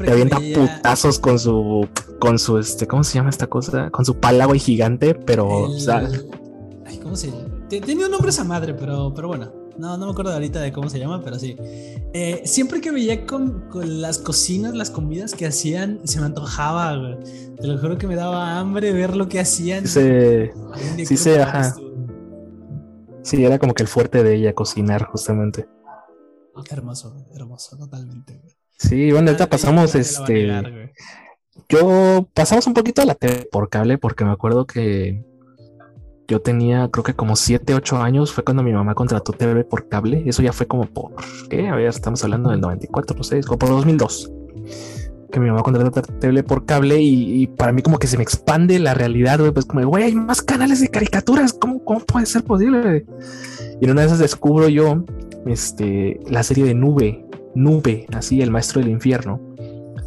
Te avienta creía- putazos con su, con su, este, ¿cómo se llama esta cosa? Con su pala, güey, gigante, pero, El- o sea, Ay, ¿cómo se Te- Tenía un nombre esa madre, pero, pero bueno. No, no me acuerdo ahorita de cómo se llama, pero sí. Eh, siempre que veía con, con las cocinas, las comidas que hacían, se me antojaba, güey. Te lo juro que me daba hambre ver lo que hacían. Ay, sí sé, probar ajá. sí, era como que el fuerte de ella, cocinar, justamente. Hermoso, hermoso, totalmente. güey. Sí, bueno, ahorita pasamos, este. Yo pasamos un poquito a la tele por cable porque me acuerdo que yo tenía creo que como 7, 8 años fue cuando mi mamá contrató TV por cable. Eso ya fue como por, ¿qué? A ver, estamos hablando del 94, no sé, como por 2002. Que mi mamá contrató TV por cable y, para mí como que se me expande la realidad, güey. Pues como, güey, hay más canales de caricaturas. ¿Cómo, ¿Cómo puede ser posible? Y en una de esas descubro yo este, la serie de Nube, Nube, así, el maestro del infierno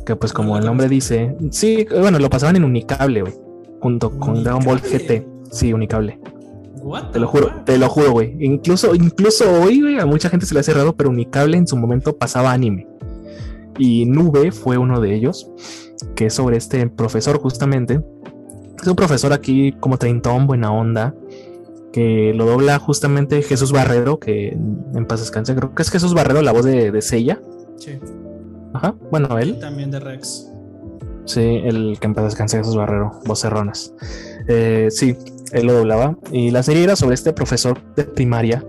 que pues como el nombre dice, sí, bueno, lo pasaban en Unicable, güey, junto con Dragon Ball. GT. Sí, Unicable. What Te lo juro, fuck? te lo juro, güey. Incluso, incluso hoy, güey, a mucha gente se le ha cerrado, pero Unicable en su momento pasaba anime. Y Nube fue uno de ellos, que es sobre este profesor justamente. Es un profesor aquí como treintón, buena onda, que lo dobla justamente Jesús Barrero, que en paz descanse, creo que es Jesús Barrero, la voz de, de Seiya. Sí. Ajá, bueno, él. También de Rex. Sí, el que en paz descanse Jesús Barrero, vocerronas. Eh, sí, él lo doblaba. Y la serie era sobre este profesor de primaria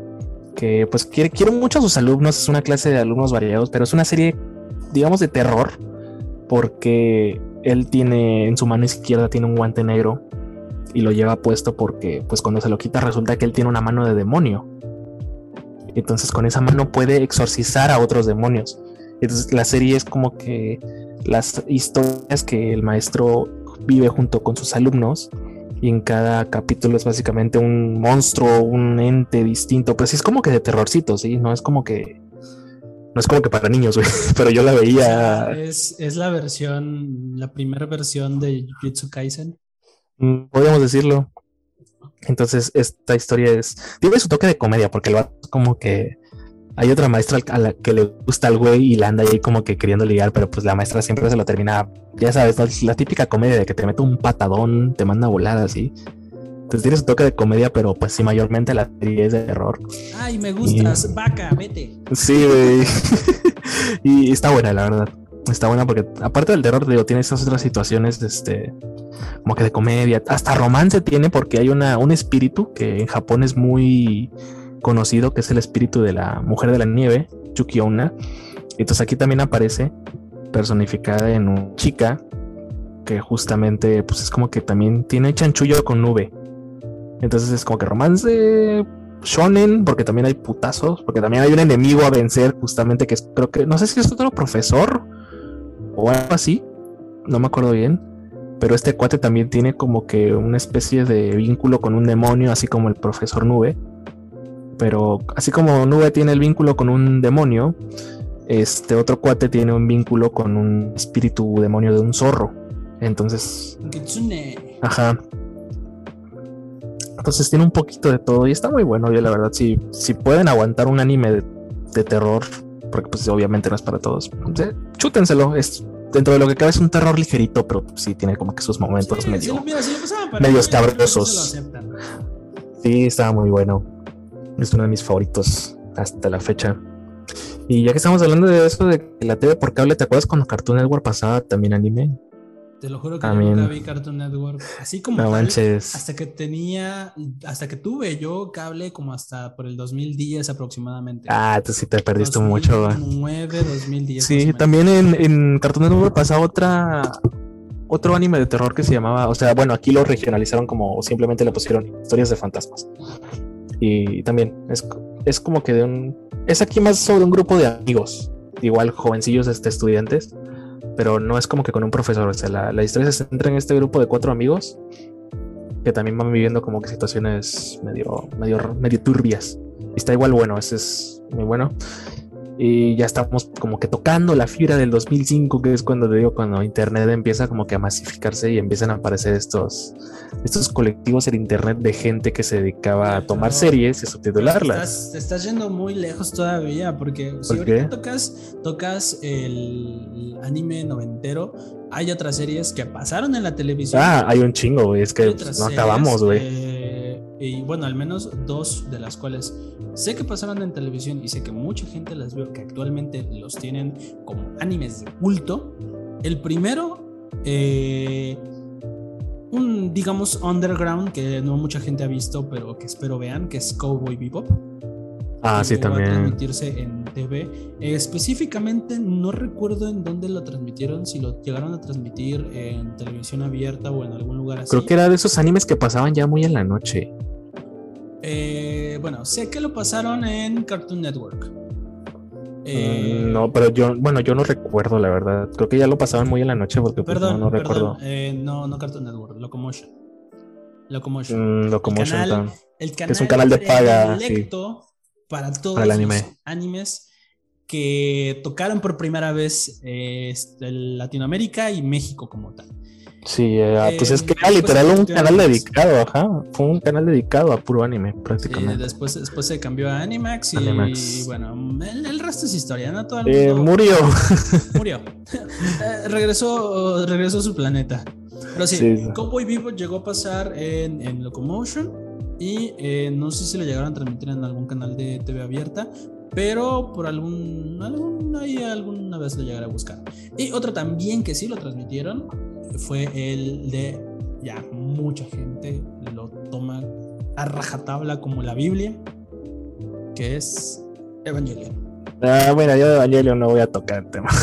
que pues quiere, quiere mucho a sus alumnos, es una clase de alumnos variados, pero es una serie, digamos, de terror, porque él tiene en su mano izquierda tiene un guante negro y lo lleva puesto porque pues cuando se lo quita resulta que él tiene una mano de demonio. Entonces con esa mano puede exorcizar a otros demonios. Entonces la serie es como que las historias que el maestro vive junto con sus alumnos y en cada capítulo es básicamente un monstruo, un ente distinto, pero sí es como que de terrorcito, sí, no es como que no es como que para niños, güey, pero yo la veía, es, es la versión, la primera versión de Jujutsu Kaisen. mm, podríamos decirlo. Entonces, esta historia es tiene su toque de comedia porque lo como que hay otra maestra a la que le gusta al güey y la anda ahí como que queriendo ligar, pero pues la maestra siempre se lo termina, ya sabes, la típica comedia de que te mete un patadón, te manda a volar así. Entonces tiene su toque de comedia, pero pues sí, mayormente la serie es de terror. Ay, me gustas, vaca, vete. Sí, güey. y está buena, la verdad. Está buena porque, aparte del terror, digo, tiene esas otras situaciones, este, como que de comedia. Hasta romance tiene porque hay una, un espíritu que en Japón es muy conocido, que es el espíritu de la mujer de la nieve, Chuki Onna. Entonces aquí también aparece personificada en una chica que justamente, pues es como que también tiene chanchullo con nube. Entonces es como que romance shonen, porque también hay putazos, porque también hay un enemigo a vencer, justamente que es, creo que, no sé si es otro profesor o algo así, no me acuerdo bien, pero este cuate también tiene como que una especie de vínculo con un demonio, así como el profesor Nube. Pero así como Nube tiene el vínculo con un demonio, este otro cuate tiene un vínculo con un espíritu demonio de un zorro. Entonces. Kitsune. Ajá. Entonces tiene un poquito de todo y está muy bueno. Yo la verdad, si, si pueden aguantar un anime de, de terror, porque pues obviamente no es para todos, pues, eh, chútenselo. Es, dentro de lo que cabe es un terror ligerito, pero sí tiene como que sus momentos Sí, medio, sí, mira, si lo pasaban para medios que cabrosos. Sí, estaba muy bueno. Es uno de mis favoritos hasta la fecha. Y ya que estamos hablando de eso de la TV por cable, ¿te acuerdas cuando Cartoon Network pasaba también anime? Te lo juro que También. yo nunca vi Cartoon Network. Así como No tal, hasta que tenía, hasta que tuve yo cable como hasta por el 2010 aproximadamente. Ah, tú sí te perdiste mucho. güey. 2009, 2010. más o Sí, también en, en Cartoon Network pasaba otra otro anime de terror que se llamaba, o sea, bueno, aquí lo regionalizaron como simplemente le pusieron historias de fantasmas. Y también es, es como que de un es aquí más sobre un grupo de amigos, igual jovencillos este estudiantes, pero no es como que con un profesor, o sea, la, la historia se centra en este grupo de cuatro amigos que también van viviendo como que situaciones medio medio medio turbias. Y está igual bueno, ese es muy bueno. Y ya estamos como que tocando la fibra del 2005, que es cuando te digo, cuando Internet empieza como que a masificarse y empiezan a aparecer estos, estos colectivos en Internet de gente que se dedicaba a tomar Pero- series y subtitularlas. Te estás yendo muy lejos todavía, porque si ¿Por ahorita qué? tocas, tocas el anime noventero, hay otras series que pasaron en la televisión. Ah, hay un chingo, güey, es que no series, acabamos, güey. eh, y bueno, al menos dos de las cuales sé que pasaron en televisión y sé que mucha gente las vio, que actualmente los tienen como animes de culto. El primero, eh, un digamos underground que no mucha gente ha visto, pero que espero vean, que es Cowboy Bebop. Ah, sí, a también. transmitirse en TV. Eh, específicamente no recuerdo en dónde lo transmitieron, si lo llegaron a transmitir en televisión abierta o en algún lugar así. Creo que era de esos animes que pasaban ya muy en la noche. Eh, bueno, sé que lo pasaron en Cartoon Network. Eh, Mm, no, pero yo, bueno, yo no recuerdo, la verdad. Creo que ya lo pasaban muy en la noche porque pues, Perdón, no, no perdón, recuerdo. eh, no, no Cartoon Network, Locomotion. Locomotion. Mm, Locomotion canal- el canal es un canal de paga, sí. Para todos Para los anime. animes que tocaron por primera vez eh, este, Latinoamérica y México como tal. Sí, eh, pues Eh, es que era literal un canal dedicado, ajá. Fue un canal dedicado a puro anime, Sí, prácticamente. después, después se cambió a Animax y Animax. bueno, el, el resto es historia, ¿no? Todo el Eh, mundo murió. murió. Eh, regresó, regresó a su planeta. Pero sí, Sí. Cowboy Vivo llegó a pasar en, en Locomotion y eh, no sé si lo llegaron a transmitir en algún canal de TV abierta, pero por algún, algún ahí alguna vez lo llegaré a buscar. Y otro también que sí lo transmitieron fue el de ya mucha gente lo toma a rajatabla como la Biblia, que es Evangelion. Ah, bueno, yo de Evangelion no voy a tocar el tema.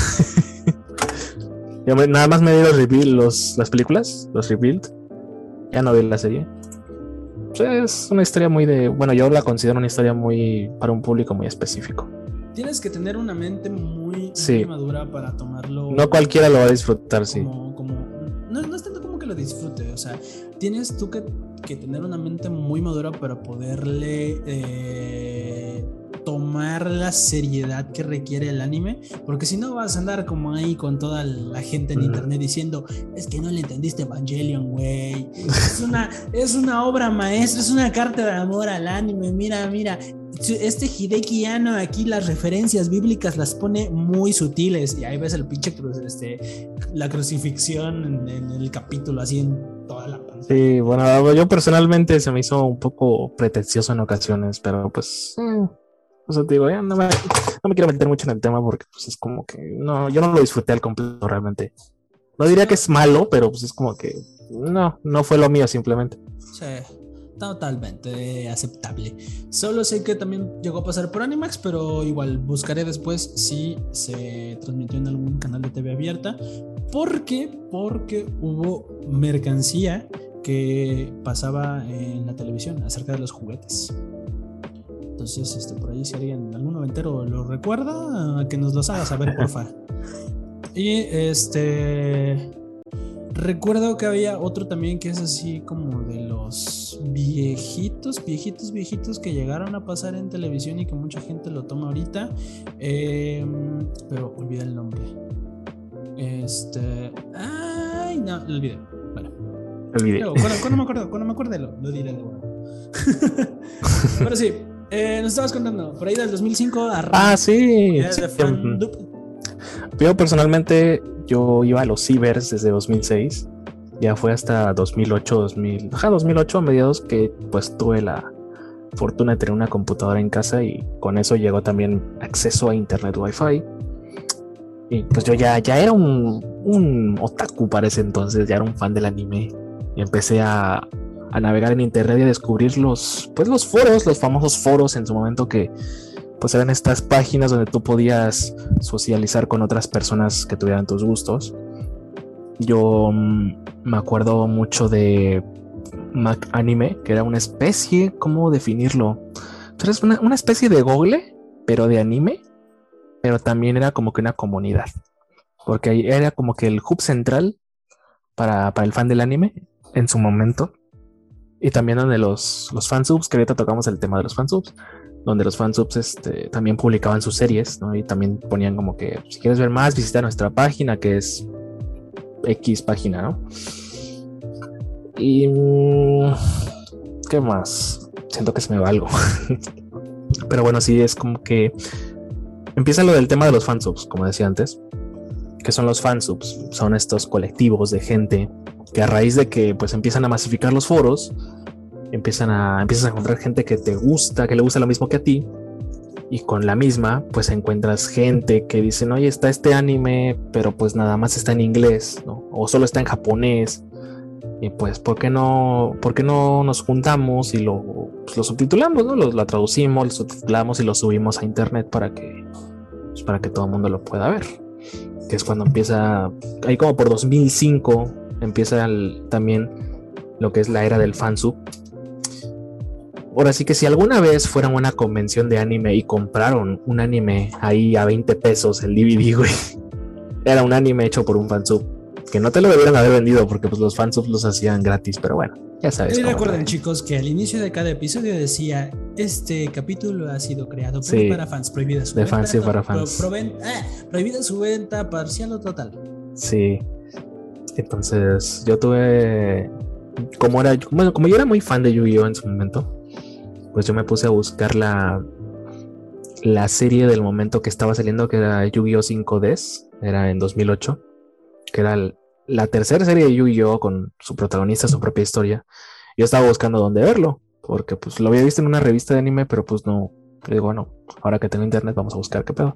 Yo nada más me vi los los, las películas, los rebuild. Ya no vi la serie. Pues es una historia muy de. Bueno, yo la considero una historia muy. para un público muy específico. Tienes que tener una mente muy, Sí. muy madura para tomarlo. No cualquiera lo va a disfrutar, sí. como no, no es tanto como que lo disfrute, o sea, tienes tú que, que tener una mente muy madura para poderle eh, tomar la seriedad que requiere el anime, porque si no vas a andar como ahí con toda la gente en internet diciendo, es que no le entendiste Evangelion, güey, es una, es una obra maestra, es una carta de amor al anime, mira, mira. este Hideki Anno aquí las referencias bíblicas las pone muy sutiles y ahí ves el pinche cruz, este, la crucifixión en, el capítulo así en toda la pantalla. Sí, bueno, yo personalmente se me hizo un poco pretencioso en ocasiones, pero pues... Mm, o sea, te digo, ya no me, no me quiero meter mucho en el tema porque pues, es como que no, yo no lo disfruté al completo realmente. No diría que es malo, pero pues es como que no, no fue lo mío simplemente. Sí, totalmente aceptable. Solo sé que también llegó a pasar por Animax, pero igual buscaré después si se transmitió en algún canal de TV abierta. ¿Por qué? Porque hubo mercancía que pasaba en la televisión acerca de los juguetes. Entonces, este, por ahí si alguien, algún noventero lo recuerda, que nos los haga saber, porfa. Y este. Recuerdo que había otro también que es así como de los viejitos, viejitos, viejitos que llegaron a pasar en televisión y que mucha gente lo toma ahorita. Em, pero olvidé el nombre. Este. Ay, no, lo olvidé. Bueno. Olvidé. cuando, me acuerdo, cuando me acuerde lo, lo diré de nuevo. pero sí, eh, nos estabas contando, por ahí del 2005 a Ah, sí. Yo personalmente, yo iba a los cibers desde 2006. Ya fue hasta 2008, 2000, ajá, 2008 a mediados que pues tuve la fortuna de tener una computadora en casa y con eso llegó también acceso a internet wifi. Y pues yo ya, ya era un, un otaku para ese entonces, ya era un fan del anime. Y empecé a, a navegar en internet y a descubrir los, pues los foros, los famosos foros en su momento que pues eran estas páginas donde tú podías socializar con otras personas que tuvieran tus gustos. Yo mm, me acuerdo mucho de Mac Anime, que era una especie, ¿cómo definirlo? Entonces, una, una especie de Google, pero de anime, pero también era como que una comunidad, porque era como que el hub central para, para el fan del anime en su momento. Y también donde los, los fansubs, que ahorita tocamos el tema de los fansubs, donde los fansubs este, también publicaban sus series, ¿no? Y también ponían como que si quieres ver más, visita nuestra página, que es X página, ¿no? Y... Mm, ¿Qué más? Siento que se me va algo. Pero bueno, sí, es como que empieza lo del tema de los fansubs, como decía antes. que son los fansubs? Son estos colectivos de gente que a raíz de que pues empiezan a masificar los foros, empiezan a, empiezas a encontrar gente que te gusta, que le gusta lo mismo que a ti, y con la misma, pues encuentras gente que dicen, oye, está este anime, pero pues nada más está en inglés. O solo está en japonés. Y pues, ¿por qué no, por qué no nos juntamos y lo, pues, lo subtitulamos, ¿no? Lo, traducimos, lo subtitulamos y lo subimos a internet para que, pues, para que todo el mundo lo pueda ver. Que es cuando empieza, ahí como por 2005, empieza también lo que es la era del fansub. Ahora sí que si alguna vez fueran a una convención de anime y compraron un anime ahí a 20 pesos el DVD, güey, era un anime hecho por un fansub. Que no te lo debieran haber vendido porque pues, los fansubs los hacían gratis, pero bueno, ya sabes. Y recuerden, chicos, que al inicio de cada episodio decía: Este capítulo ha sido creado para fans, prohibida su de venta. Fans y para fans. Ah, prohibida su venta parcial o total. Sí. Entonces, yo tuve. Como, era, bueno, como yo era muy fan de Yu-Gi-Oh! en su momento, pues yo me puse a buscar la, la serie del momento que estaba saliendo, que era Yu-Gi-Oh! 5Ds, era en 2008, que era la tercera serie de Yu-Gi-Oh! con su protagonista, su propia historia. Yo estaba buscando dónde verlo, porque pues lo había visto en una revista de anime, pero pues no. digo, bueno, ahora que tengo internet, vamos a buscar qué pedo.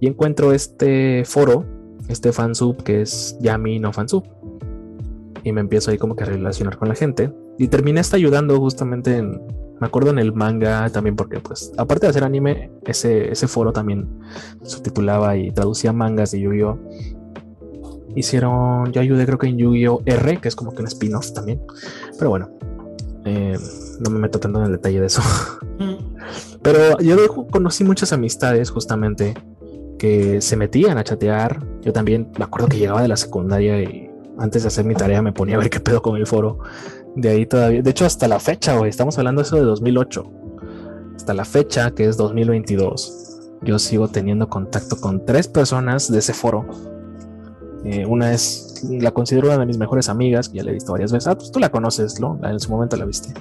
Y encuentro este foro este fansub que es Yami no fansub. Y me empiezo ahí como que a relacionar con la gente. Y terminé hasta ayudando justamente en, me acuerdo en el manga también porque pues aparte de hacer anime, ese, ese foro también subtitulaba y traducía mangas de Yu-Gi-Oh! Hicieron, yo ayudé creo que en Yu-Gi-Oh! R, que es como que un spin-off también. Pero bueno, eh, no me meto tanto en el detalle de eso. Mm. Pero yo conocí muchas amistades justamente que se metían a chatear. Yo también me acuerdo que llegaba de la secundaria y antes de hacer mi tarea me ponía a ver qué pedo con el foro. De ahí todavía, de hecho hasta la fecha, güey, estamos hablando de eso de 2008. Hasta la fecha, que es 2022, yo sigo teniendo contacto con tres personas de ese foro. Eh, una es, la considero una de mis mejores amigas, que ya le he visto varias veces. Ah, pues tú la conoces, ¿no? En su momento la viste.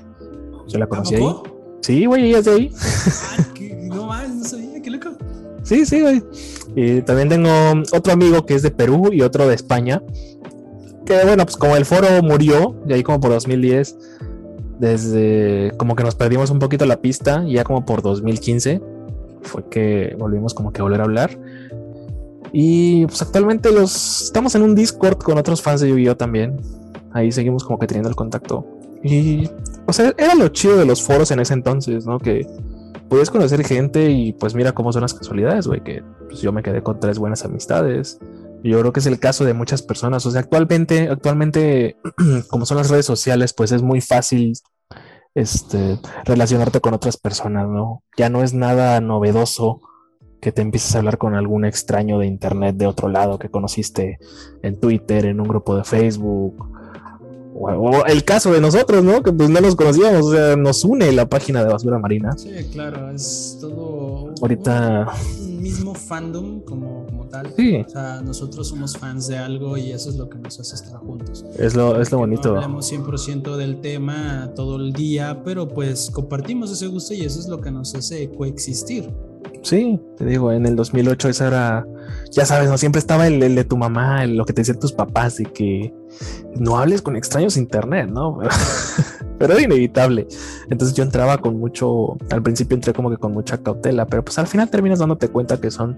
Yo la conocí ahí. Sí, güey, ella es de ahí. Ah, no más, no sabía, qué loco. Sí, sí, güey. Y también tengo otro amigo que es de Perú y otro de España. Que bueno, pues como el foro murió, de ahí como por 2010, desde como que nos perdimos un poquito la pista, y ya como por 2015 fue que volvimos como que a volver a hablar. Y pues actualmente los estamos en un Discord con otros fans de Yu-Gi-Oh también. Ahí seguimos como que teniendo el contacto. Y o sea, era lo chido de los foros en ese entonces, ¿no? Que podías conocer gente y pues mira cómo son las casualidades, güey, que pues yo me quedé con tres buenas amistades. Yo creo que es el caso de muchas personas. O sea, actualmente, actualmente, como son las redes sociales, pues es muy fácil este, relacionarte con otras personas, ¿no? Ya no es nada novedoso que te empieces a hablar con algún extraño de internet de otro lado que conociste en Twitter, en un grupo de Facebook. O, el caso de nosotros, ¿no? Que pues no nos conocíamos, o sea, nos une la página de Basura Marina. Sí, claro, es todo Ahorita, un mismo fandom como, como tal. sí, O sea, nosotros somos fans de algo y eso es lo que nos hace estar juntos. es lo, es lo No bonito. hablamos 100% del tema todo el día, pero pues compartimos ese gusto y eso es lo que nos hace coexistir. Sí, te digo, en el 2008 esa era, ya sabes, no siempre estaba el, el de tu mamá, el- lo que te decían tus papás, de que no hables con extraños internet, ¿no? pero era inevitable. Entonces yo entraba con mucho, al principio entré como que con mucha cautela, pero pues al final terminas dándote cuenta que son,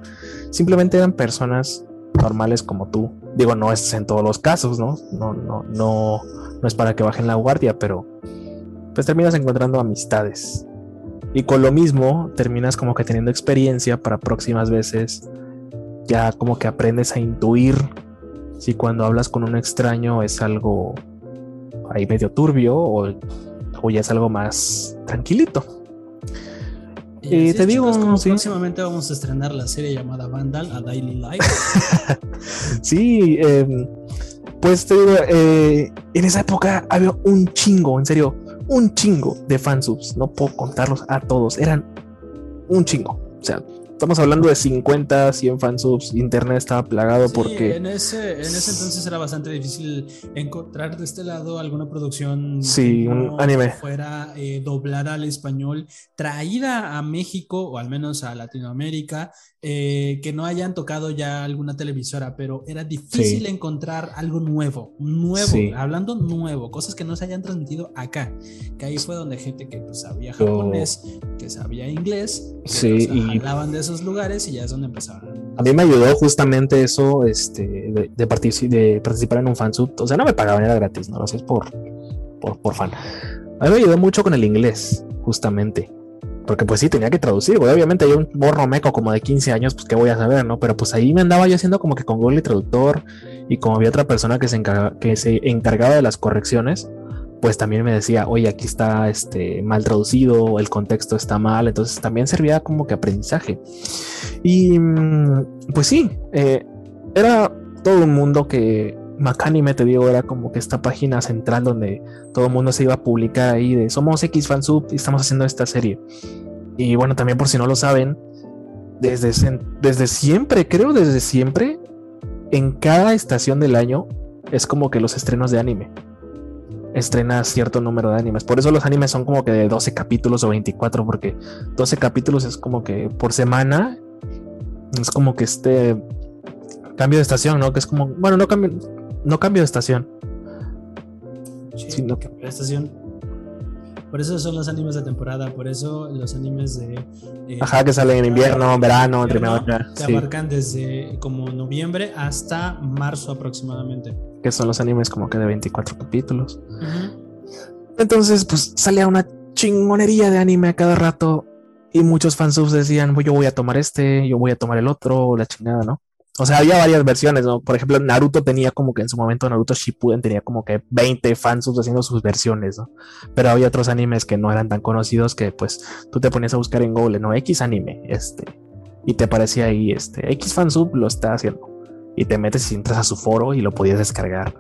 simplemente eran personas normales como tú. Digo, no es en todos los casos, ¿no? No, no, no, no es para que bajen la guardia, pero pues terminas encontrando amistades. Y con lo mismo terminas como que teniendo experiencia para próximas veces. Ya como que aprendes a intuir si cuando hablas con un extraño es algo ahí medio turbio o, o ya es algo más tranquilito. Y así te es, digo, chicos, sí. próximamente vamos a estrenar la serie llamada Vandal a Daily Life. Sí, eh, pues te digo, eh, en esa época había un chingo, en serio, un chingo de fansubs. No puedo contarlos a todos, eran un chingo. O sea, estamos hablando de 50, 100 fansubs. Internet estaba plagado Sí, porque en ese, en ese entonces era bastante difícil encontrar de este lado alguna producción Sí, que un anime. fuera eh, doblada al español, traída a México o al menos a Latinoamérica, eh, que no hayan tocado ya alguna televisora, pero era difícil Sí. encontrar algo nuevo, nuevo, Sí. hablando nuevo, cosas que no se hayan transmitido acá, que ahí fue donde gente que pues, sabía japonés, que sabía inglés, que Sí, los y- jalaban de esos lugares y ya es donde empezaban. a mí me ayudó justamente eso este, de, de de participar en un fansub. O sea, no me pagaban, era gratis, no lo hacías por, por, por fan. A mí me ayudó mucho con el inglés, justamente. Porque pues sí, tenía que traducir, güey. Obviamente hay un borro meco como de 15 años, pues qué voy a saber, ¿no? Pero pues ahí me andaba yo haciendo como que con Google Traductor y como había otra persona que se, encarga- que se encargaba de las correcciones, pues también me decía, oye, aquí está este, mal traducido, el contexto está mal, entonces también servía como que aprendizaje. Y mm, pues sí, eh, era todo un mundo que Macanime, te digo, era como que esta página central donde todo el mundo se iba a publicar ahí de somos X fansub y estamos haciendo esta serie. Y bueno, también por si no lo saben, desde, desde siempre, creo desde siempre, en cada estación del año es como que los estrenos de anime. Estrena cierto número de animes. Por eso los animes son como que de 12 capítulos o 24, porque 12 capítulos es como que por semana es como que este cambio de estación, ¿no? Que es como, bueno, no cambio, no cambio de estación. Sí, Sí, no. la estación. Por eso son los animes de temporada, por eso los animes de. eh, Ajá, que salen en invierno, verano, entre que Sí, abarcan desde como noviembre hasta marzo aproximadamente. que son los animes como que de 24 capítulos. Entonces, pues salía una chingonería de anime a cada rato y muchos fansubs decían, "Pues, yo voy a tomar este, yo voy a tomar el otro, la chingada, ¿no? O sea, había varias versiones, ¿no? Por ejemplo, Naruto tenía como que en su momento Naruto Shippuden tenía como que 20 fansubs haciendo sus versiones, ¿no? Pero había otros animes que no eran tan conocidos que pues tú te ponías a buscar en Google, ¿no? X anime, este, y te aparecía ahí, este, X fansub lo está haciendo. Y te metes y entras a su foro y lo podías descargar.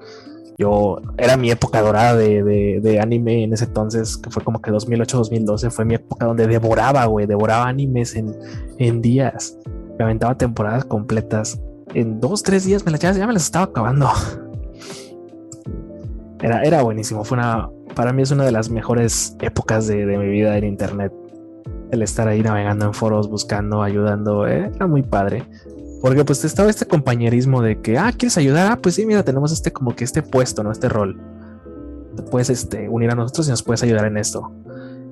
Yo era mi época dorada de, de, de anime en ese entonces, que fue como que 2008-2012, fue mi época donde devoraba, güey, devoraba animes en, en días. Me aventaba temporadas completas. En dos, tres días me las, ya, ya me las estaba acabando. Era, era buenísimo, fue una para mí es una de las mejores épocas de, de mi vida en internet. El estar ahí navegando en foros, buscando, ayudando, eh, era muy padre. Porque pues estaba este compañerismo de que, ah, ¿quieres ayudar? Ah, pues sí, mira, tenemos este como que este puesto, ¿no? Este rol. Te puedes este, unir a nosotros y nos puedes ayudar en esto.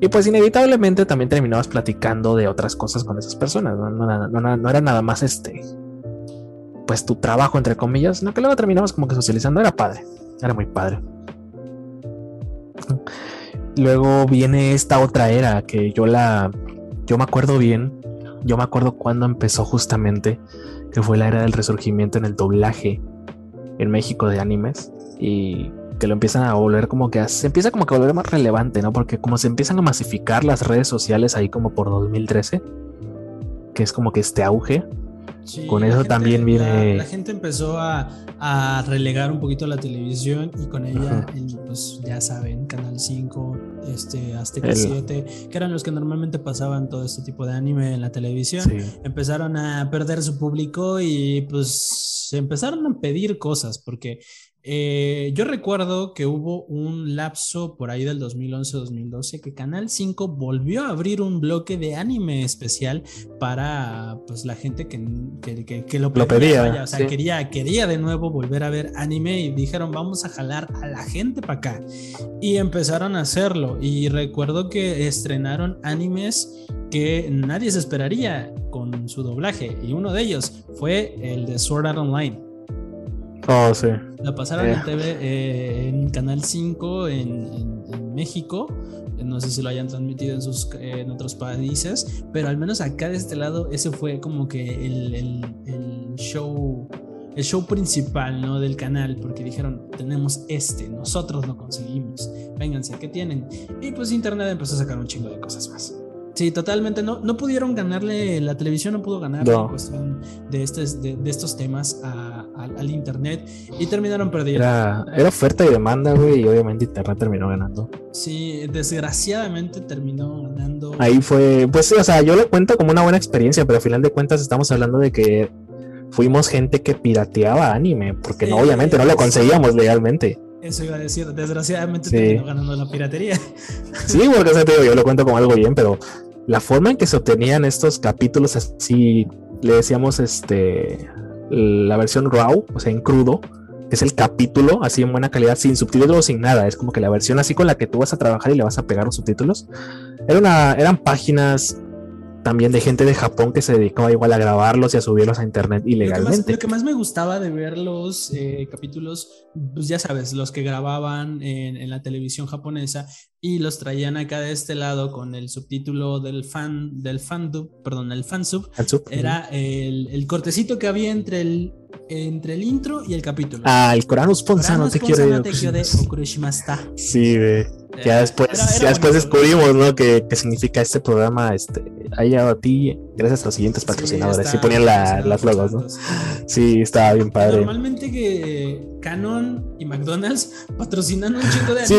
Y pues inevitablemente también terminabas platicando de otras cosas con esas personas. No, era nada más este, pues tu trabajo, entre comillas, sino que luego terminabas como que socializando. Era padre, era muy padre. Luego viene esta otra era que yo la, yo me acuerdo bien. Yo me acuerdo cuando empezó justamente, que fue la era del resurgimiento en el doblaje en México de animes. Y que lo empiezan a volver como que se empieza como que a volver más relevante, ¿no? Porque como se empiezan a masificar las redes sociales ahí como por 2013, que es como que este auge. Con eso también viene. La, gente empezó a, a, relegar un poquito la televisión y con ella, pues ya saben, Canal 5, este, Azteca 7, que eran los que normalmente pasaban todo este tipo de anime en la televisión, empezaron a perder su público y pues se empezaron a pedir cosas porque eh, yo recuerdo que hubo un lapso por ahí del 2011-2012 que Canal 5 volvió a abrir un bloque de anime especial para pues la gente que, lo pedía. o sea, quería, quería de nuevo volver a ver anime y dijeron vamos a jalar a la gente para acá. Y empezaron a hacerlo. Y recuerdo que estrenaron animes que nadie se esperaría con su doblaje. Y uno de ellos fue el de Sword Art Online. Oh, sí. La pasaron en TV, eh, en Canal 5 en, México. No sé si lo hayan transmitido en, sus, en otros países, pero al menos acá de este lado, ese fue como que el, el, show el show principal ¿no? del canal, porque dijeron, tenemos este, nosotros lo conseguimos, vénganse, ¿qué tienen? Y pues Internet empezó a sacar un chingo de cosas más. Sí, totalmente. No, no pudieron ganarle, la televisión no pudo ganar la cuestión de, de, estos temas al internet y terminaron perdiendo. Era, era oferta y demanda, güey, y obviamente internet terminó ganando. Sí, desgraciadamente terminó ganando. Ahí fue, pues, o sea, yo lo cuento como una buena experiencia, pero al final de cuentas estamos hablando de que fuimos gente que pirateaba anime, porque no, obviamente no lo conseguíamos legalmente. Eso iba a decir, desgraciadamente terminó ganando la piratería. Sí, porque o te digo, yo lo cuento como algo bien, pero la forma en que se obtenían estos capítulos así, le decíamos este, la versión RAW, o sea, en crudo, que es el capítulo así en buena calidad, sin subtítulos, sin nada. Es como que la versión así con la que tú vas a trabajar y le vas a pegar los subtítulos. Era una, eran páginas también de gente de Japón que se dedicaba igual a grabarlos y a subirlos a internet ilegalmente. Lo que más, me gustaba de ver los eh, capítulos, pues ya sabes, los que grababan en, la televisión japonesa y los traían acá de este lado con el subtítulo del fan, del fandub, perdón, el fansub, era el, el, cortecito que había entre el entre el intro y el capítulo. Ah, el Corano Sponsano te quiero. Te Sí, ve. Ya después, ya después descubrimos, ¿no? Que, significa este programa, este, ahí a ti, gracias a los siguientes patrocinadores. Sí, ponían las logos, ¿no? Sí, estaba bien padre. Normalmente que Canon y McDonald's patrocinan un chingo de Sí,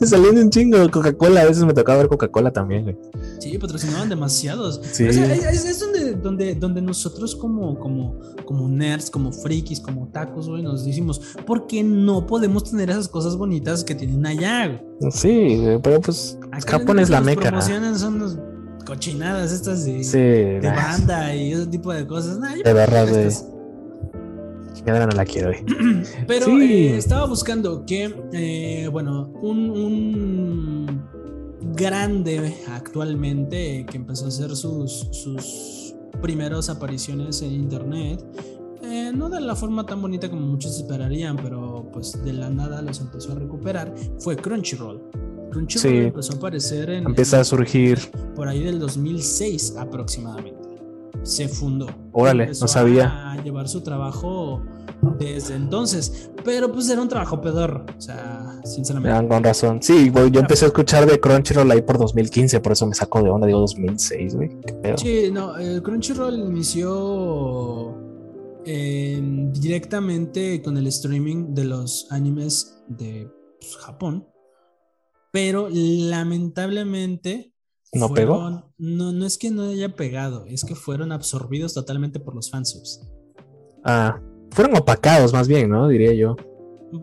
saliendo un chingo. Coca-Cola, a veces me tocaba ver Coca-Cola también, güey. Sí, patrocinaban demasiados. Sí. es, donde, donde, donde nosotros como, como, como nerds, como frikis, como tacos, güey, nos decimos, ¿por qué no podemos tener esas cosas bonitas que tienen allá, Sí, pero pues Japón es la meca. Las promociones son cochinadas estas de, banda y ese tipo de cosas. de verdad, güey. No la quiero, Pero eh, estaba buscando que, eh, bueno, un, un, grande actualmente que empezó a hacer sus, sus primeras apariciones en internet eh, no de la forma tan bonita como muchos esperarían, pero pues de la nada los empezó a recuperar, fue Crunchyroll. Crunchyroll empezó a aparecer en... Empieza a surgir. Por ahí del 2006 aproximadamente. Se fundó. Órale, no sabía. A llevar su trabajo desde entonces. Pero pues era un trabajo pedor. O sea, sinceramente. con razón. Sí, yo empecé a escuchar de Crunchyroll ahí por 2015, por eso me saco de onda, digo 2006, güey. Sí, no, el Crunchyroll inició directamente con el streaming de los animes de pues, Japón. Pero lamentablemente. ¿No pegó? No, no es que no haya pegado, es que fueron absorbidos totalmente por los fansubs. Ah, fueron opacados más bien, ¿no? Diría yo.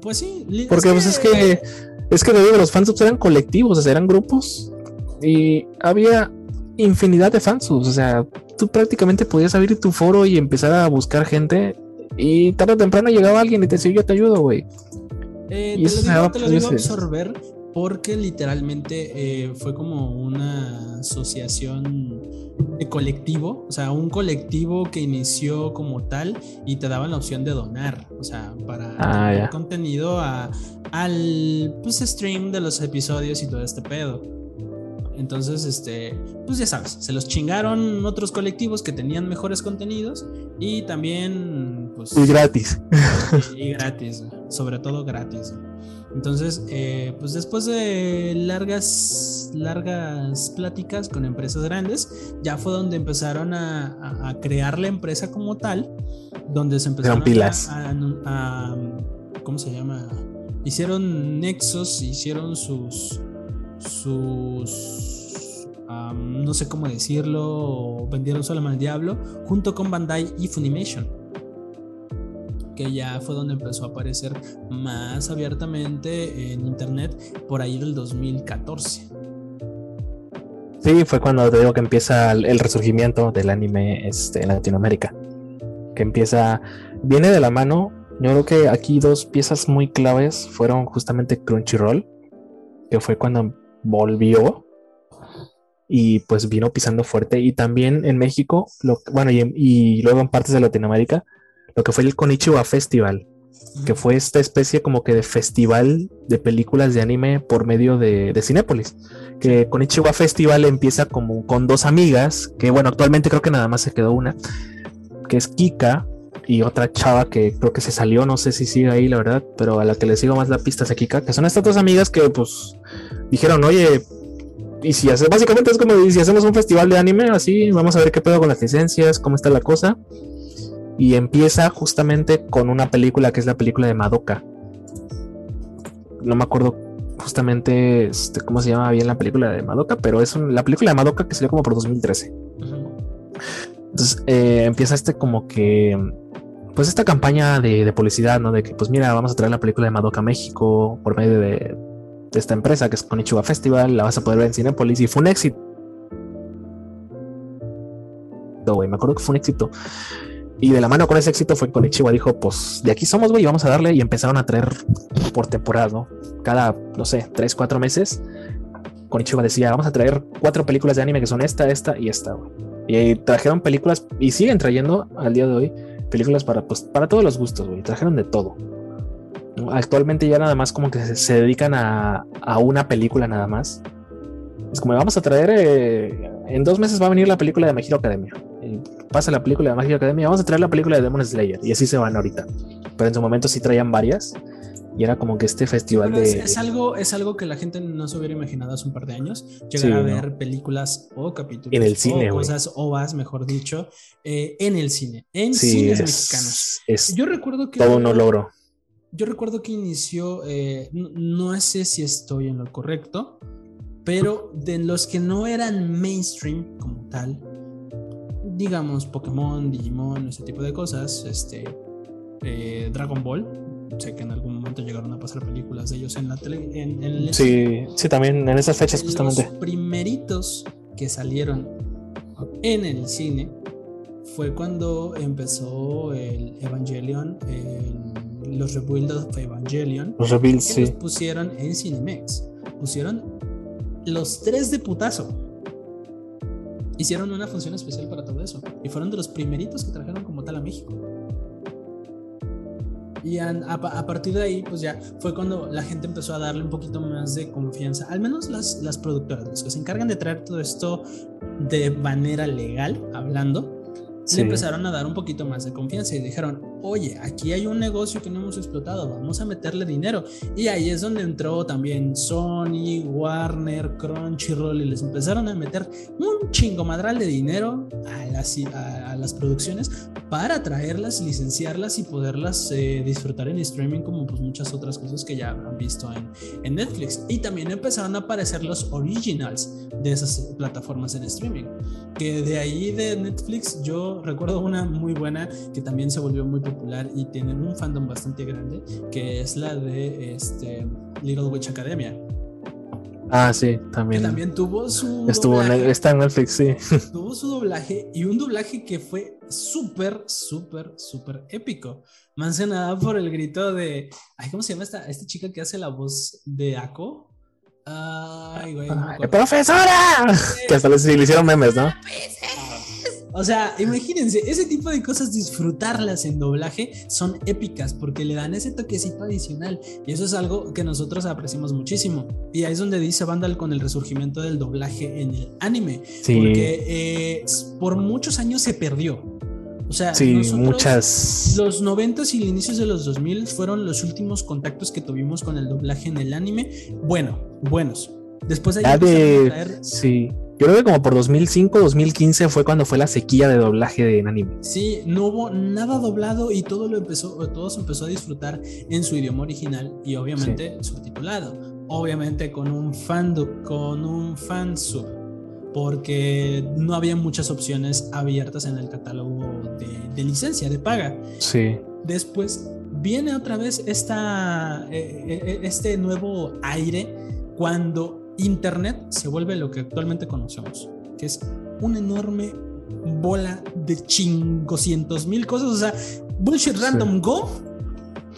Pues sí. Porque pues es que Es que digo, los fansubs eran colectivos, o sea, eran grupos y había infinidad de fansubs, o sea, tú prácticamente podías abrir tu foro y empezar a buscar gente y tarde o temprano llegaba alguien y te decía, yo te ayudo, güey. Eh, te, lo digo, te lo digo a absorber porque literalmente eh, fue como una asociación de colectivo, o sea, un colectivo que inició como tal y te daban la opción de donar, o sea, para ah, contenido a, al pues, stream de los episodios y todo este pedo. Entonces, este, pues ya sabes, se los chingaron otros colectivos que tenían mejores contenidos y también, pues... Y gratis. Y, y gratis, sobre todo gratis. Entonces, eh, pues después de largas, largas pláticas con empresas grandes, ya fue donde empezaron a, crear la empresa como tal, donde se empezaron A, ¿cómo se llama? Hicieron nexos, hicieron sus, sus, no sé cómo decirlo, vendieron solo al diablo, junto con Bandai y Funimation que ya fue donde empezó a aparecer más abiertamente en internet por ahí del 2014. Sí, fue cuando te digo que empieza el, resurgimiento del anime este, en Latinoamérica. Que empieza, viene de la mano. Yo creo que aquí dos piezas muy claves fueron justamente Crunchyroll, que fue cuando volvió y pues vino pisando fuerte. Y también en México, bueno, y luego en partes de Latinoamérica, lo que fue el Konichiwa Festival, que fue esta especie como que de festival de películas de anime por medio de, de Cinépolis. Que Konichiwa Festival empieza como con dos amigas, que bueno, actualmente creo que nada más se quedó una, que es Kika y otra chava que creo que se salió, no sé si sigue ahí la verdad, pero a la que le sigo más la pista es a Kika, que son estas dos amigas que pues dijeron, oye, y si hace, básicamente es como si hacemos un festival de anime, así, vamos a ver qué pedo con las licencias, cómo está la cosa y empieza justamente con una película que es la película de Madoka. No me acuerdo justamente este, cómo se llama bien la película de Madoka, pero es la película de Madoka que salió como por 2013. Entonces eh, empieza este como que, pues esta campaña de, publicidad, ¿no? De que, pues mira, vamos a traer la película de Madoka a México por medio de, esta empresa que es Konichiwa Festival, la vas a poder ver en Cinepolis y fue un éxito. me acuerdo que fue un éxito. Y de la mano con ese éxito fue con Ichiwa, dijo, pues de aquí somos, güey, vamos a darle. Y empezaron a traer por temporada, ¿no? Cada, no sé, tres, cuatro meses. Con Ichiwa decía, vamos a traer cuatro películas de anime que son esta, esta y esta, güey. Y trajeron películas y siguen trayendo al día de hoy películas para, pues, para todos los gustos, güey. Trajeron de todo. Actualmente ya nada más como que se, dedican a, a, una película nada más. Es como vamos a traer, eh, en dos meses va a venir la película de My Academia pasa la película de Magic Academia, vamos a traer la película de Demon Slayer. Y así se van ahorita. Pero en su momento sí traían varias. Y era como que este festival de. Es, algo, es algo que la gente no se hubiera imaginado hace un par de años. Llegar a ver películas o capítulos. En el cine, o cosas vas mejor dicho, eh, en el cine. En cines mexicanos. yo recuerdo que. Todo no logro. Yo recuerdo que inició. Eh, no sé si estoy en lo correcto. Pero de los que no eran mainstream como tal, digamos, Pokémon, Digimon, ese tipo de cosas, este, eh, Dragon Ball. Sé que en algún momento llegaron a pasar películas de ellos en la tele. En, sí, sí, también en esas fechas, justamente. Los primeritos que salieron en el cine fue cuando empezó el Evangelion, los Rebuild of Evangelion. Los Rebuilds, sí. Los pusieron en Cinemex. Pusieron los tres de putazo hicieron una función especial para todo eso. Y fueron de los primeritos que trajeron como tal a México. Y a, partir de ahí, pues ya fue cuando la gente empezó a darle un poquito más de confianza, al menos las, las productoras, los que se encargan de traer todo esto de manera legal, hablando, le empezaron a dar un poquito más de confianza y dijeron, oye, aquí hay un negocio que no hemos explotado, vamos a meterle dinero. Y ahí es donde entró también Sony, Warner, Crunchyroll y les empezaron a meter un chingo madral de dinero a las, a, las producciones para traerlas, licenciarlas y poderlas eh, disfrutar en streaming como pues muchas otras cosas que ya han visto en, en Netflix. Y también empezaron a aparecer los originals de esas plataformas en streaming. Que de ahí de Netflix yo recuerdo una muy buena que también se volvió muy popular y tienen un fandom bastante grande, que es la de este Little Witch Academia. Ah, sí, también. Que también tuvo su. Estuvo en, doblaje, está en Netflix, sí. Tuvo su doblaje y un doblaje que fue súper, súper, súper épico. Más que nada por el grito de. Ay, ¿cómo se llama esta, esta chica que hace la voz de Ako? Ay, güey. no. ¡Profesora! Que hasta les- le hicieron memes, ¿no? O sea, imagínense, ese tipo de cosas, disfrutarlas en doblaje son épicas porque le dan ese toquecito adicional. Y eso es algo que nosotros apreciamos muchísimo. Y ahí es donde dice Vandal con el resurgimiento del doblaje en el anime. Sí. Porque eh, por muchos años se perdió. O sea, Sí, nosotros- muchas. Los 90 y el inicios de los 2000 fueron los últimos contactos que tuvimos con el doblaje en el anime. Bueno, buenos. Después a de. traer Sí. Yo creo que como por 2005, 2015 fue cuando fue la sequía de doblaje de anime. Sí, no hubo nada doblado y todo lo empezó, todo se empezó a disfrutar en su idioma original y obviamente subtitulado. Obviamente con un fandom, con un fansub, porque no había muchas opciones abiertas en el catálogo de, de licencia, de paga. Sí. Después viene otra vez esta, eh, eh, este nuevo aire cuando Internet se vuelve lo que actualmente conocemos, que es una enorme bola de chingoscientos mil cosas, o sea, bullshit random go.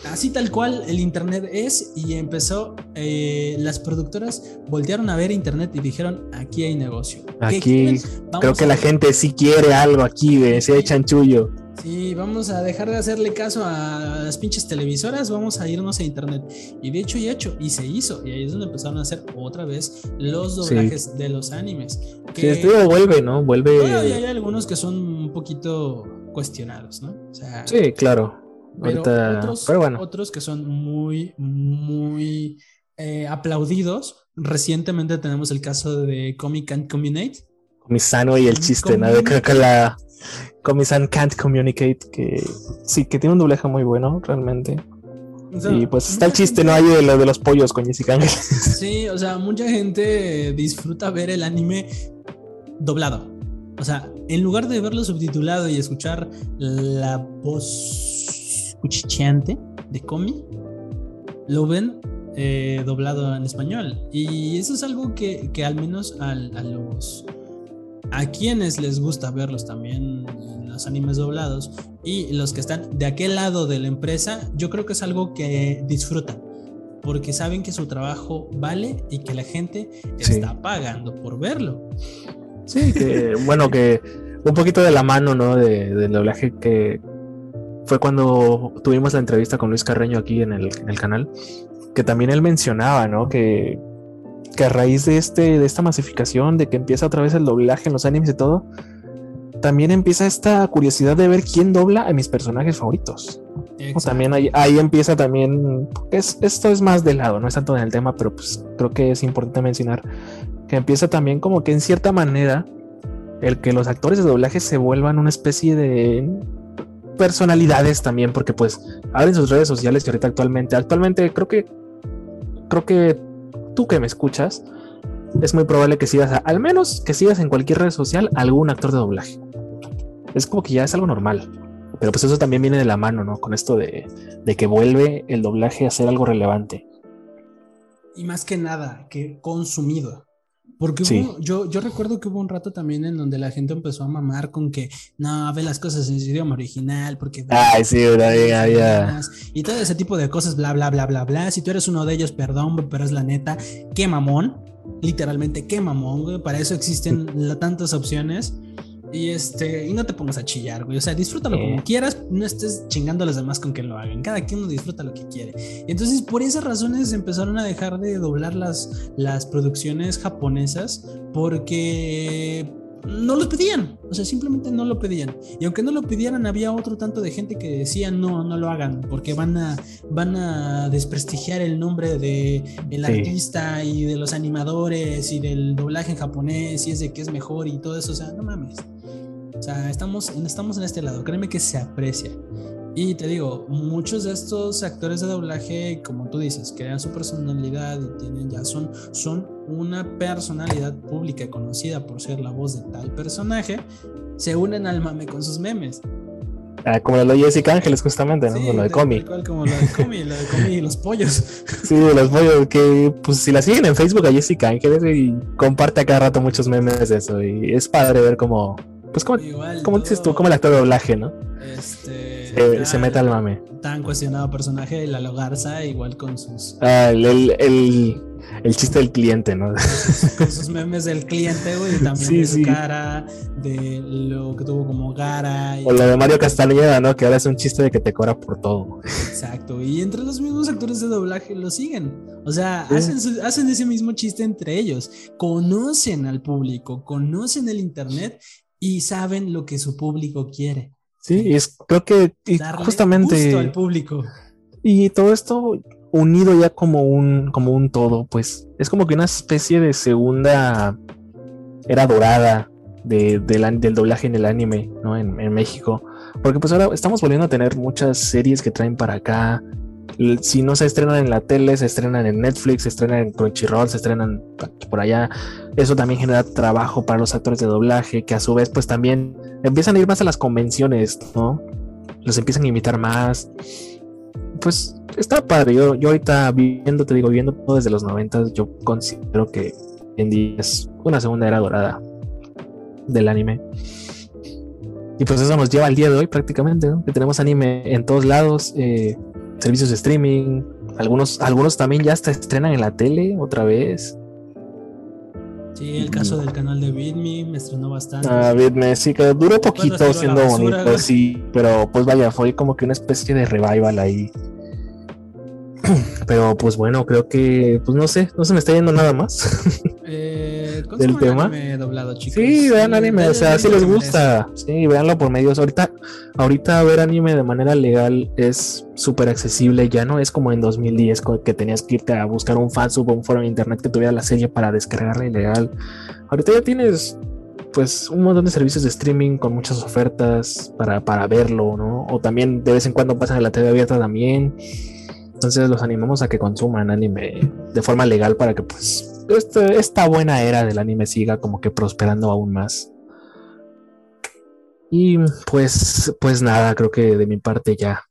Así tal cual el internet es y empezó, eh, las productoras voltearon a ver internet y dijeron, aquí hay negocio. ¿Qué Aquí creo que la ver". gente sí quiere algo aquí, de se echan chullo. Sí, vamos a dejar de hacerle caso a las pinches televisoras, vamos a irnos a internet. Y de hecho y hecho, y se hizo. Y ahí es donde empezaron a hacer otra vez los doblajes de los animes. Sí, Que esto vuelve, ¿no? Vuelve. todavía hay algunos que son un poquito cuestionados, ¿no? O sea, Sí, claro. Pero Ahorita. otros, pero bueno. otros que son muy, muy eh, aplaudidos. Recientemente tenemos el caso de Comic and Communate. Comisano y el chiste, ¿no? Creo que la Comisan Can't Communicate, que sí, que tiene un doblaje muy bueno, realmente. O sea, Y pues está el chiste, gente- ¿no? Hay de lo de los pollos con Jessica Ángeles. Sí, o sea, mucha gente disfruta ver el anime doblado. O sea, en lugar de verlo subtitulado y escuchar la voz cuchicheante de Comi, lo ven eh, doblado en español. Y eso es algo que, que al menos al- a los... A quienes les gusta verlos también en los animes doblados y los que están de aquel lado de la empresa, yo creo que es algo que disfrutan porque saben que su trabajo vale y que la gente Sí. está pagando por verlo. Sí, que bueno, que un poquito de la mano, ¿no? De, del doblaje que fue cuando tuvimos la entrevista con Luis Carreño aquí en el, en el canal, que también él mencionaba, ¿no? Que, que a raíz de, este, de esta masificación, de que empieza otra vez el doblaje en los animes y todo, también empieza esta curiosidad de ver quién dobla a mis personajes favoritos. O también ahí, ahí empieza también, es, esto es más de lado, no es tanto en el tema, pero pues creo que es importante mencionar que empieza también como que en cierta manera el que los actores de doblaje se vuelvan una especie de personalidades también, porque pues abren sus redes sociales que ahorita actualmente, actualmente creo que creo que tú que me escuchas, es muy probable que sigas, a- al menos que sigas en cualquier red social algún actor de doblaje. Es como que ya es algo normal. Pero pues eso también viene de la mano, ¿no? Con esto de, de que vuelve el doblaje a ser algo relevante. Y más que nada, que consumido. Porque hubo- Sí. yo, yo recuerdo que hubo un rato también en donde la gente empezó a mamar con que no, ve las cosas en su idioma original, porque... Ay, sí, había, había- Y todo ese tipo de cosas, bla, bla, bla, bla, bla. Si tú eres uno de ellos, perdón, pero es la neta, qué mamón. Literalmente, qué mamón, güey. Para eso existen tantas opciones. Y este, y no te pongas a chillar, güey. O sea, disfrútalo como quieras, no estés chingando a los demás con que lo hagan. Cada quien disfruta lo que quiere. Y entonces, por esas razones empezaron a dejar de doblar las, las producciones japonesas porque no los pedían. O sea, simplemente no lo pedían. Y aunque no lo pidieran, había otro tanto de gente que decía no, no lo hagan, porque van a, van a desprestigiar el nombre de el Sí. artista y de los animadores y del doblaje en japonés y es de que es mejor y todo eso. O sea, no mames. O sea, estamos, estamos en este lado. Créeme que se aprecia. Y te digo, muchos de estos actores de doblaje, como tú dices, crean su personalidad y tienen ya son, son una personalidad pública conocida por ser la voz de tal personaje, se unen al mame con sus memes. Ah, como lo de Jessica Ángeles, justamente, ¿no? Sí, lo de Comi. como lo de Comi, lo de Comi y los pollos. Sí, de los pollos, que pues si la siguen en Facebook a Jessica Ángeles y comparte a cada rato muchos memes de eso. Y es padre ver cómo, pues como, Igual como dices tú, como el actor de doblaje, ¿no? Este, Se, ya se mete al mame. Tan cuestionado personaje de Lalo Garza, igual con sus, Ah, el, el, el, el chiste del cliente, ¿no? con sus memes del cliente, güey, y también Sí, de su sí. cara, de lo que tuvo como Gara. Y, O lo de Mario Castañeda, ¿no? Que ahora es un chiste de que te cobra por todo. Exacto, y entre los mismos actores de doblaje lo siguen. O sea, Sí. hacen, su- hacen ese mismo chiste entre ellos. Conocen al público, conocen el internet y saben lo que su público quiere. Sí, y es, creo que y Darle justamente. gusto al público. Y todo esto unido ya como un, como un todo, pues es como que una especie de segunda era dorada de, del doblaje en el anime, ¿no? En, en México. Porque pues ahora estamos volviendo a tener muchas series que traen para acá. Si no se estrenan en la tele, se estrenan en Netflix, se estrenan en Crunchyroll, se estrenan por allá. Eso también genera trabajo para los actores de doblaje, que a su vez pues también empiezan a ir más a las convenciones, ¿no? Los empiezan a invitar más pues está padre. Yo, yo ahorita viendo, te digo, viendo todo desde los 90, yo considero que en día es una segunda era dorada del anime. Y pues eso nos lleva al día de hoy prácticamente, ¿no? que tenemos anime en todos lados, eh, servicios de streaming, algunos, algunos también ya hasta estrenan en la tele otra vez. Sí, el caso del canal de Bitme me estrenó bastante. Ah, Bitme, sí, que duró poquito siendo basura, bonito, sí, pero pues vaya, fue como que una especie de revival ahí. Pero pues bueno, creo que, pues no sé, no se me está yendo nada más. Eh, del tema. anime doblado, chicos. Sí, vean anime, o sea, si les gusta, sí, véanlo por medios. Ahorita, ahorita ver anime de manera legal es súper accesible, ya no es como en 2010 co- que tenías que irte a buscar un fansub o un foro en internet que tuviera la serie para descargarla ilegal. Ahorita ya tienes pues un montón de servicios de streaming con muchas ofertas para, para verlo, ¿no? O también de vez en cuando pasan en la TV abierta también. Entonces los animamos a que consuman anime de forma legal para que pues esta buena era del anime siga como que prosperando aún más. Y pues, pues nada, creo que de mi parte ya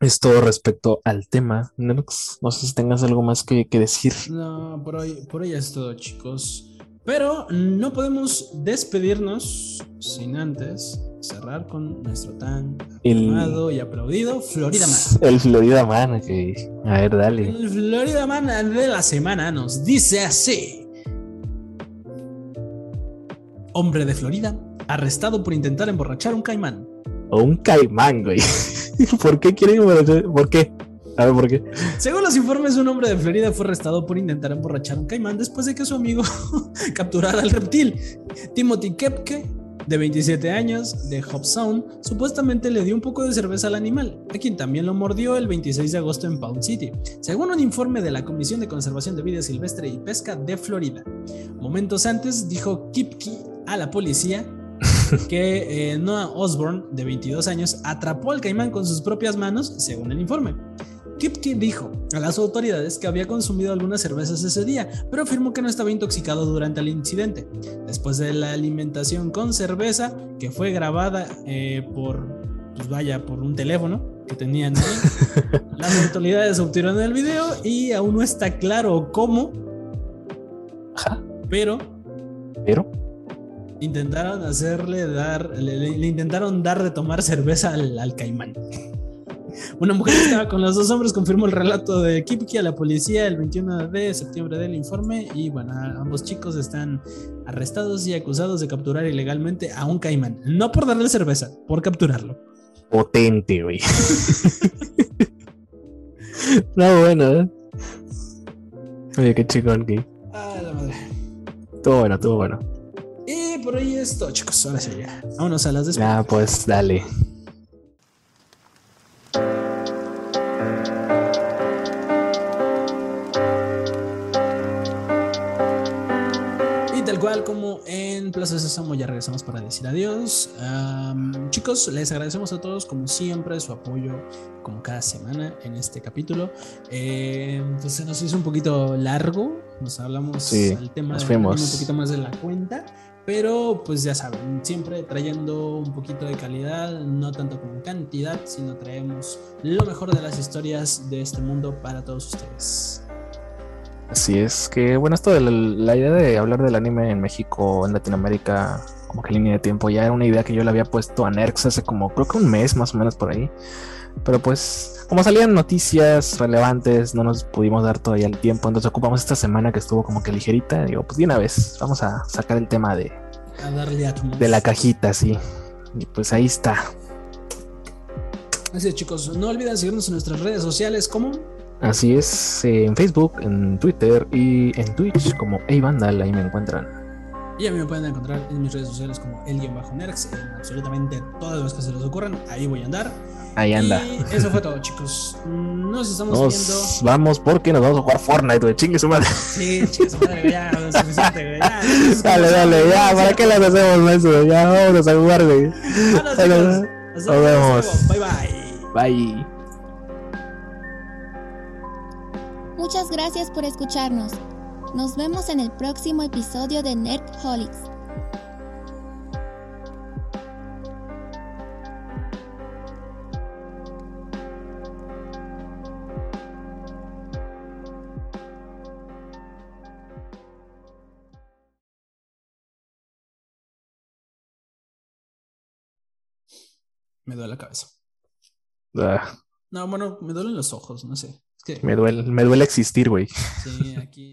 es todo respecto al tema. No sé si tengas algo más que, que decir. No, por hoy, por hoy es todo, chicos. Pero no podemos despedirnos sin antes cerrar con nuestro tan El- amado y aplaudido Florida Man. El Florida Man, que a ver, dale. El Florida Man de la semana nos dice así. Hombre de Florida, arrestado por intentar emborrachar un caimán. O un caimán, güey. ¿Por qué quieren emborrachar? ¿Por qué? A ver, ¿por qué? Según los informes, un hombre de Florida fue arrestado por intentar emborrachar un caimán después de que su amigo capturara al reptil. Timothy Kepke, de 27 años, de Hope Sound, supuestamente le dio un poco de cerveza al animal, a quien también lo mordió el 26 de agosto en Pound City, según un informe de la Comisión de Conservación de Vida Silvestre y Pesca de Florida. Momentos antes dijo Kipke a la policía que eh, Noah Osborne, de 22 años, atrapó al caimán con sus propias manos, según el informe. Kipke dijo a las autoridades que había consumido algunas cervezas ese día, pero afirmó que no estaba intoxicado durante el incidente. Después de la alimentación con cerveza, que fue grabada eh, por, pues vaya, por un teléfono que tenían ahí, las autoridades obtuvieron el video y aún no está claro cómo, Ajá, pero pero. intentaron hacerle dar, le, le- le intentaron dar de tomar cerveza al, al caimán. Una mujer que estaba con los dos hombres confirmó el relato de Kipke a la policía el 21 de septiembre del informe y bueno, ambos chicos están arrestados y acusados de capturar ilegalmente a un caimán. No por darle cerveza, por capturarlo. Potente, güey. no, bueno, ¿eh? Oye, qué chingón, que. Ah, la madre. Todo bueno, todo bueno. Y por hoy es todo, chicos. Ahora sí, ya. Vámonos a las despedidas. Ya, pues dale. Y tal cual como en Plaza Sésamo ya regresamos para decir adiós. Chicos, les agradecemos a todos como siempre su apoyo como cada semana en este capítulo. Eh, pues se nos hizo un poquito largo, nos hablamos Sí, tema nos fuimos. un poquito más de la cuenta. Pero pues ya saben, siempre trayendo un poquito de calidad, no tanto como cantidad, sino traemos lo mejor de las historias de este mundo para todos ustedes. Así es que, bueno, esto de la, idea de hablar del anime en México, en Latinoamérica, como que línea de tiempo, ya era una idea que yo le había puesto a Nerx hace como, creo que un mes más o menos por ahí. Pero pues, como salían noticias relevantes, no nos pudimos dar todavía el tiempo, entonces ocupamos esta semana que estuvo como que ligerita. Digo, pues de una vez, vamos a sacar el tema de, A darle átomos. de la cajita, sí. Y pues ahí está. Así es, chicos. No olviden seguirnos en nuestras redes sociales como Así es, en Facebook, en Twitter y en Twitch como Hey Vandal, ahí me encuentran. Y a mí me pueden encontrar en mis redes sociales como el-nerx en absolutamente todas las que se les ocurran. Ahí voy a andar. Ahí anda. Y eso fue todo, chicos. Nos estamos viendo. Nos vamos porque nos vamos a jugar Fortnite, güey. Chingue su madre. Sí, chicos, madre, güey, ya, lo suficiente, güey. Ya, Dale, dale, ya. ¿Para qué las hacemos eso? Ya vámonos a jugar, güey. Bueno, Nos vemos. Bye, bye. Bye. Muchas gracias por escucharnos. Nos vemos en el próximo episodio de Nerdholics. Me duele la cabeza. Ah, No, bueno, me duelen los ojos, no sé. Es que, me duele, me duele existir, güey. sí, aquí.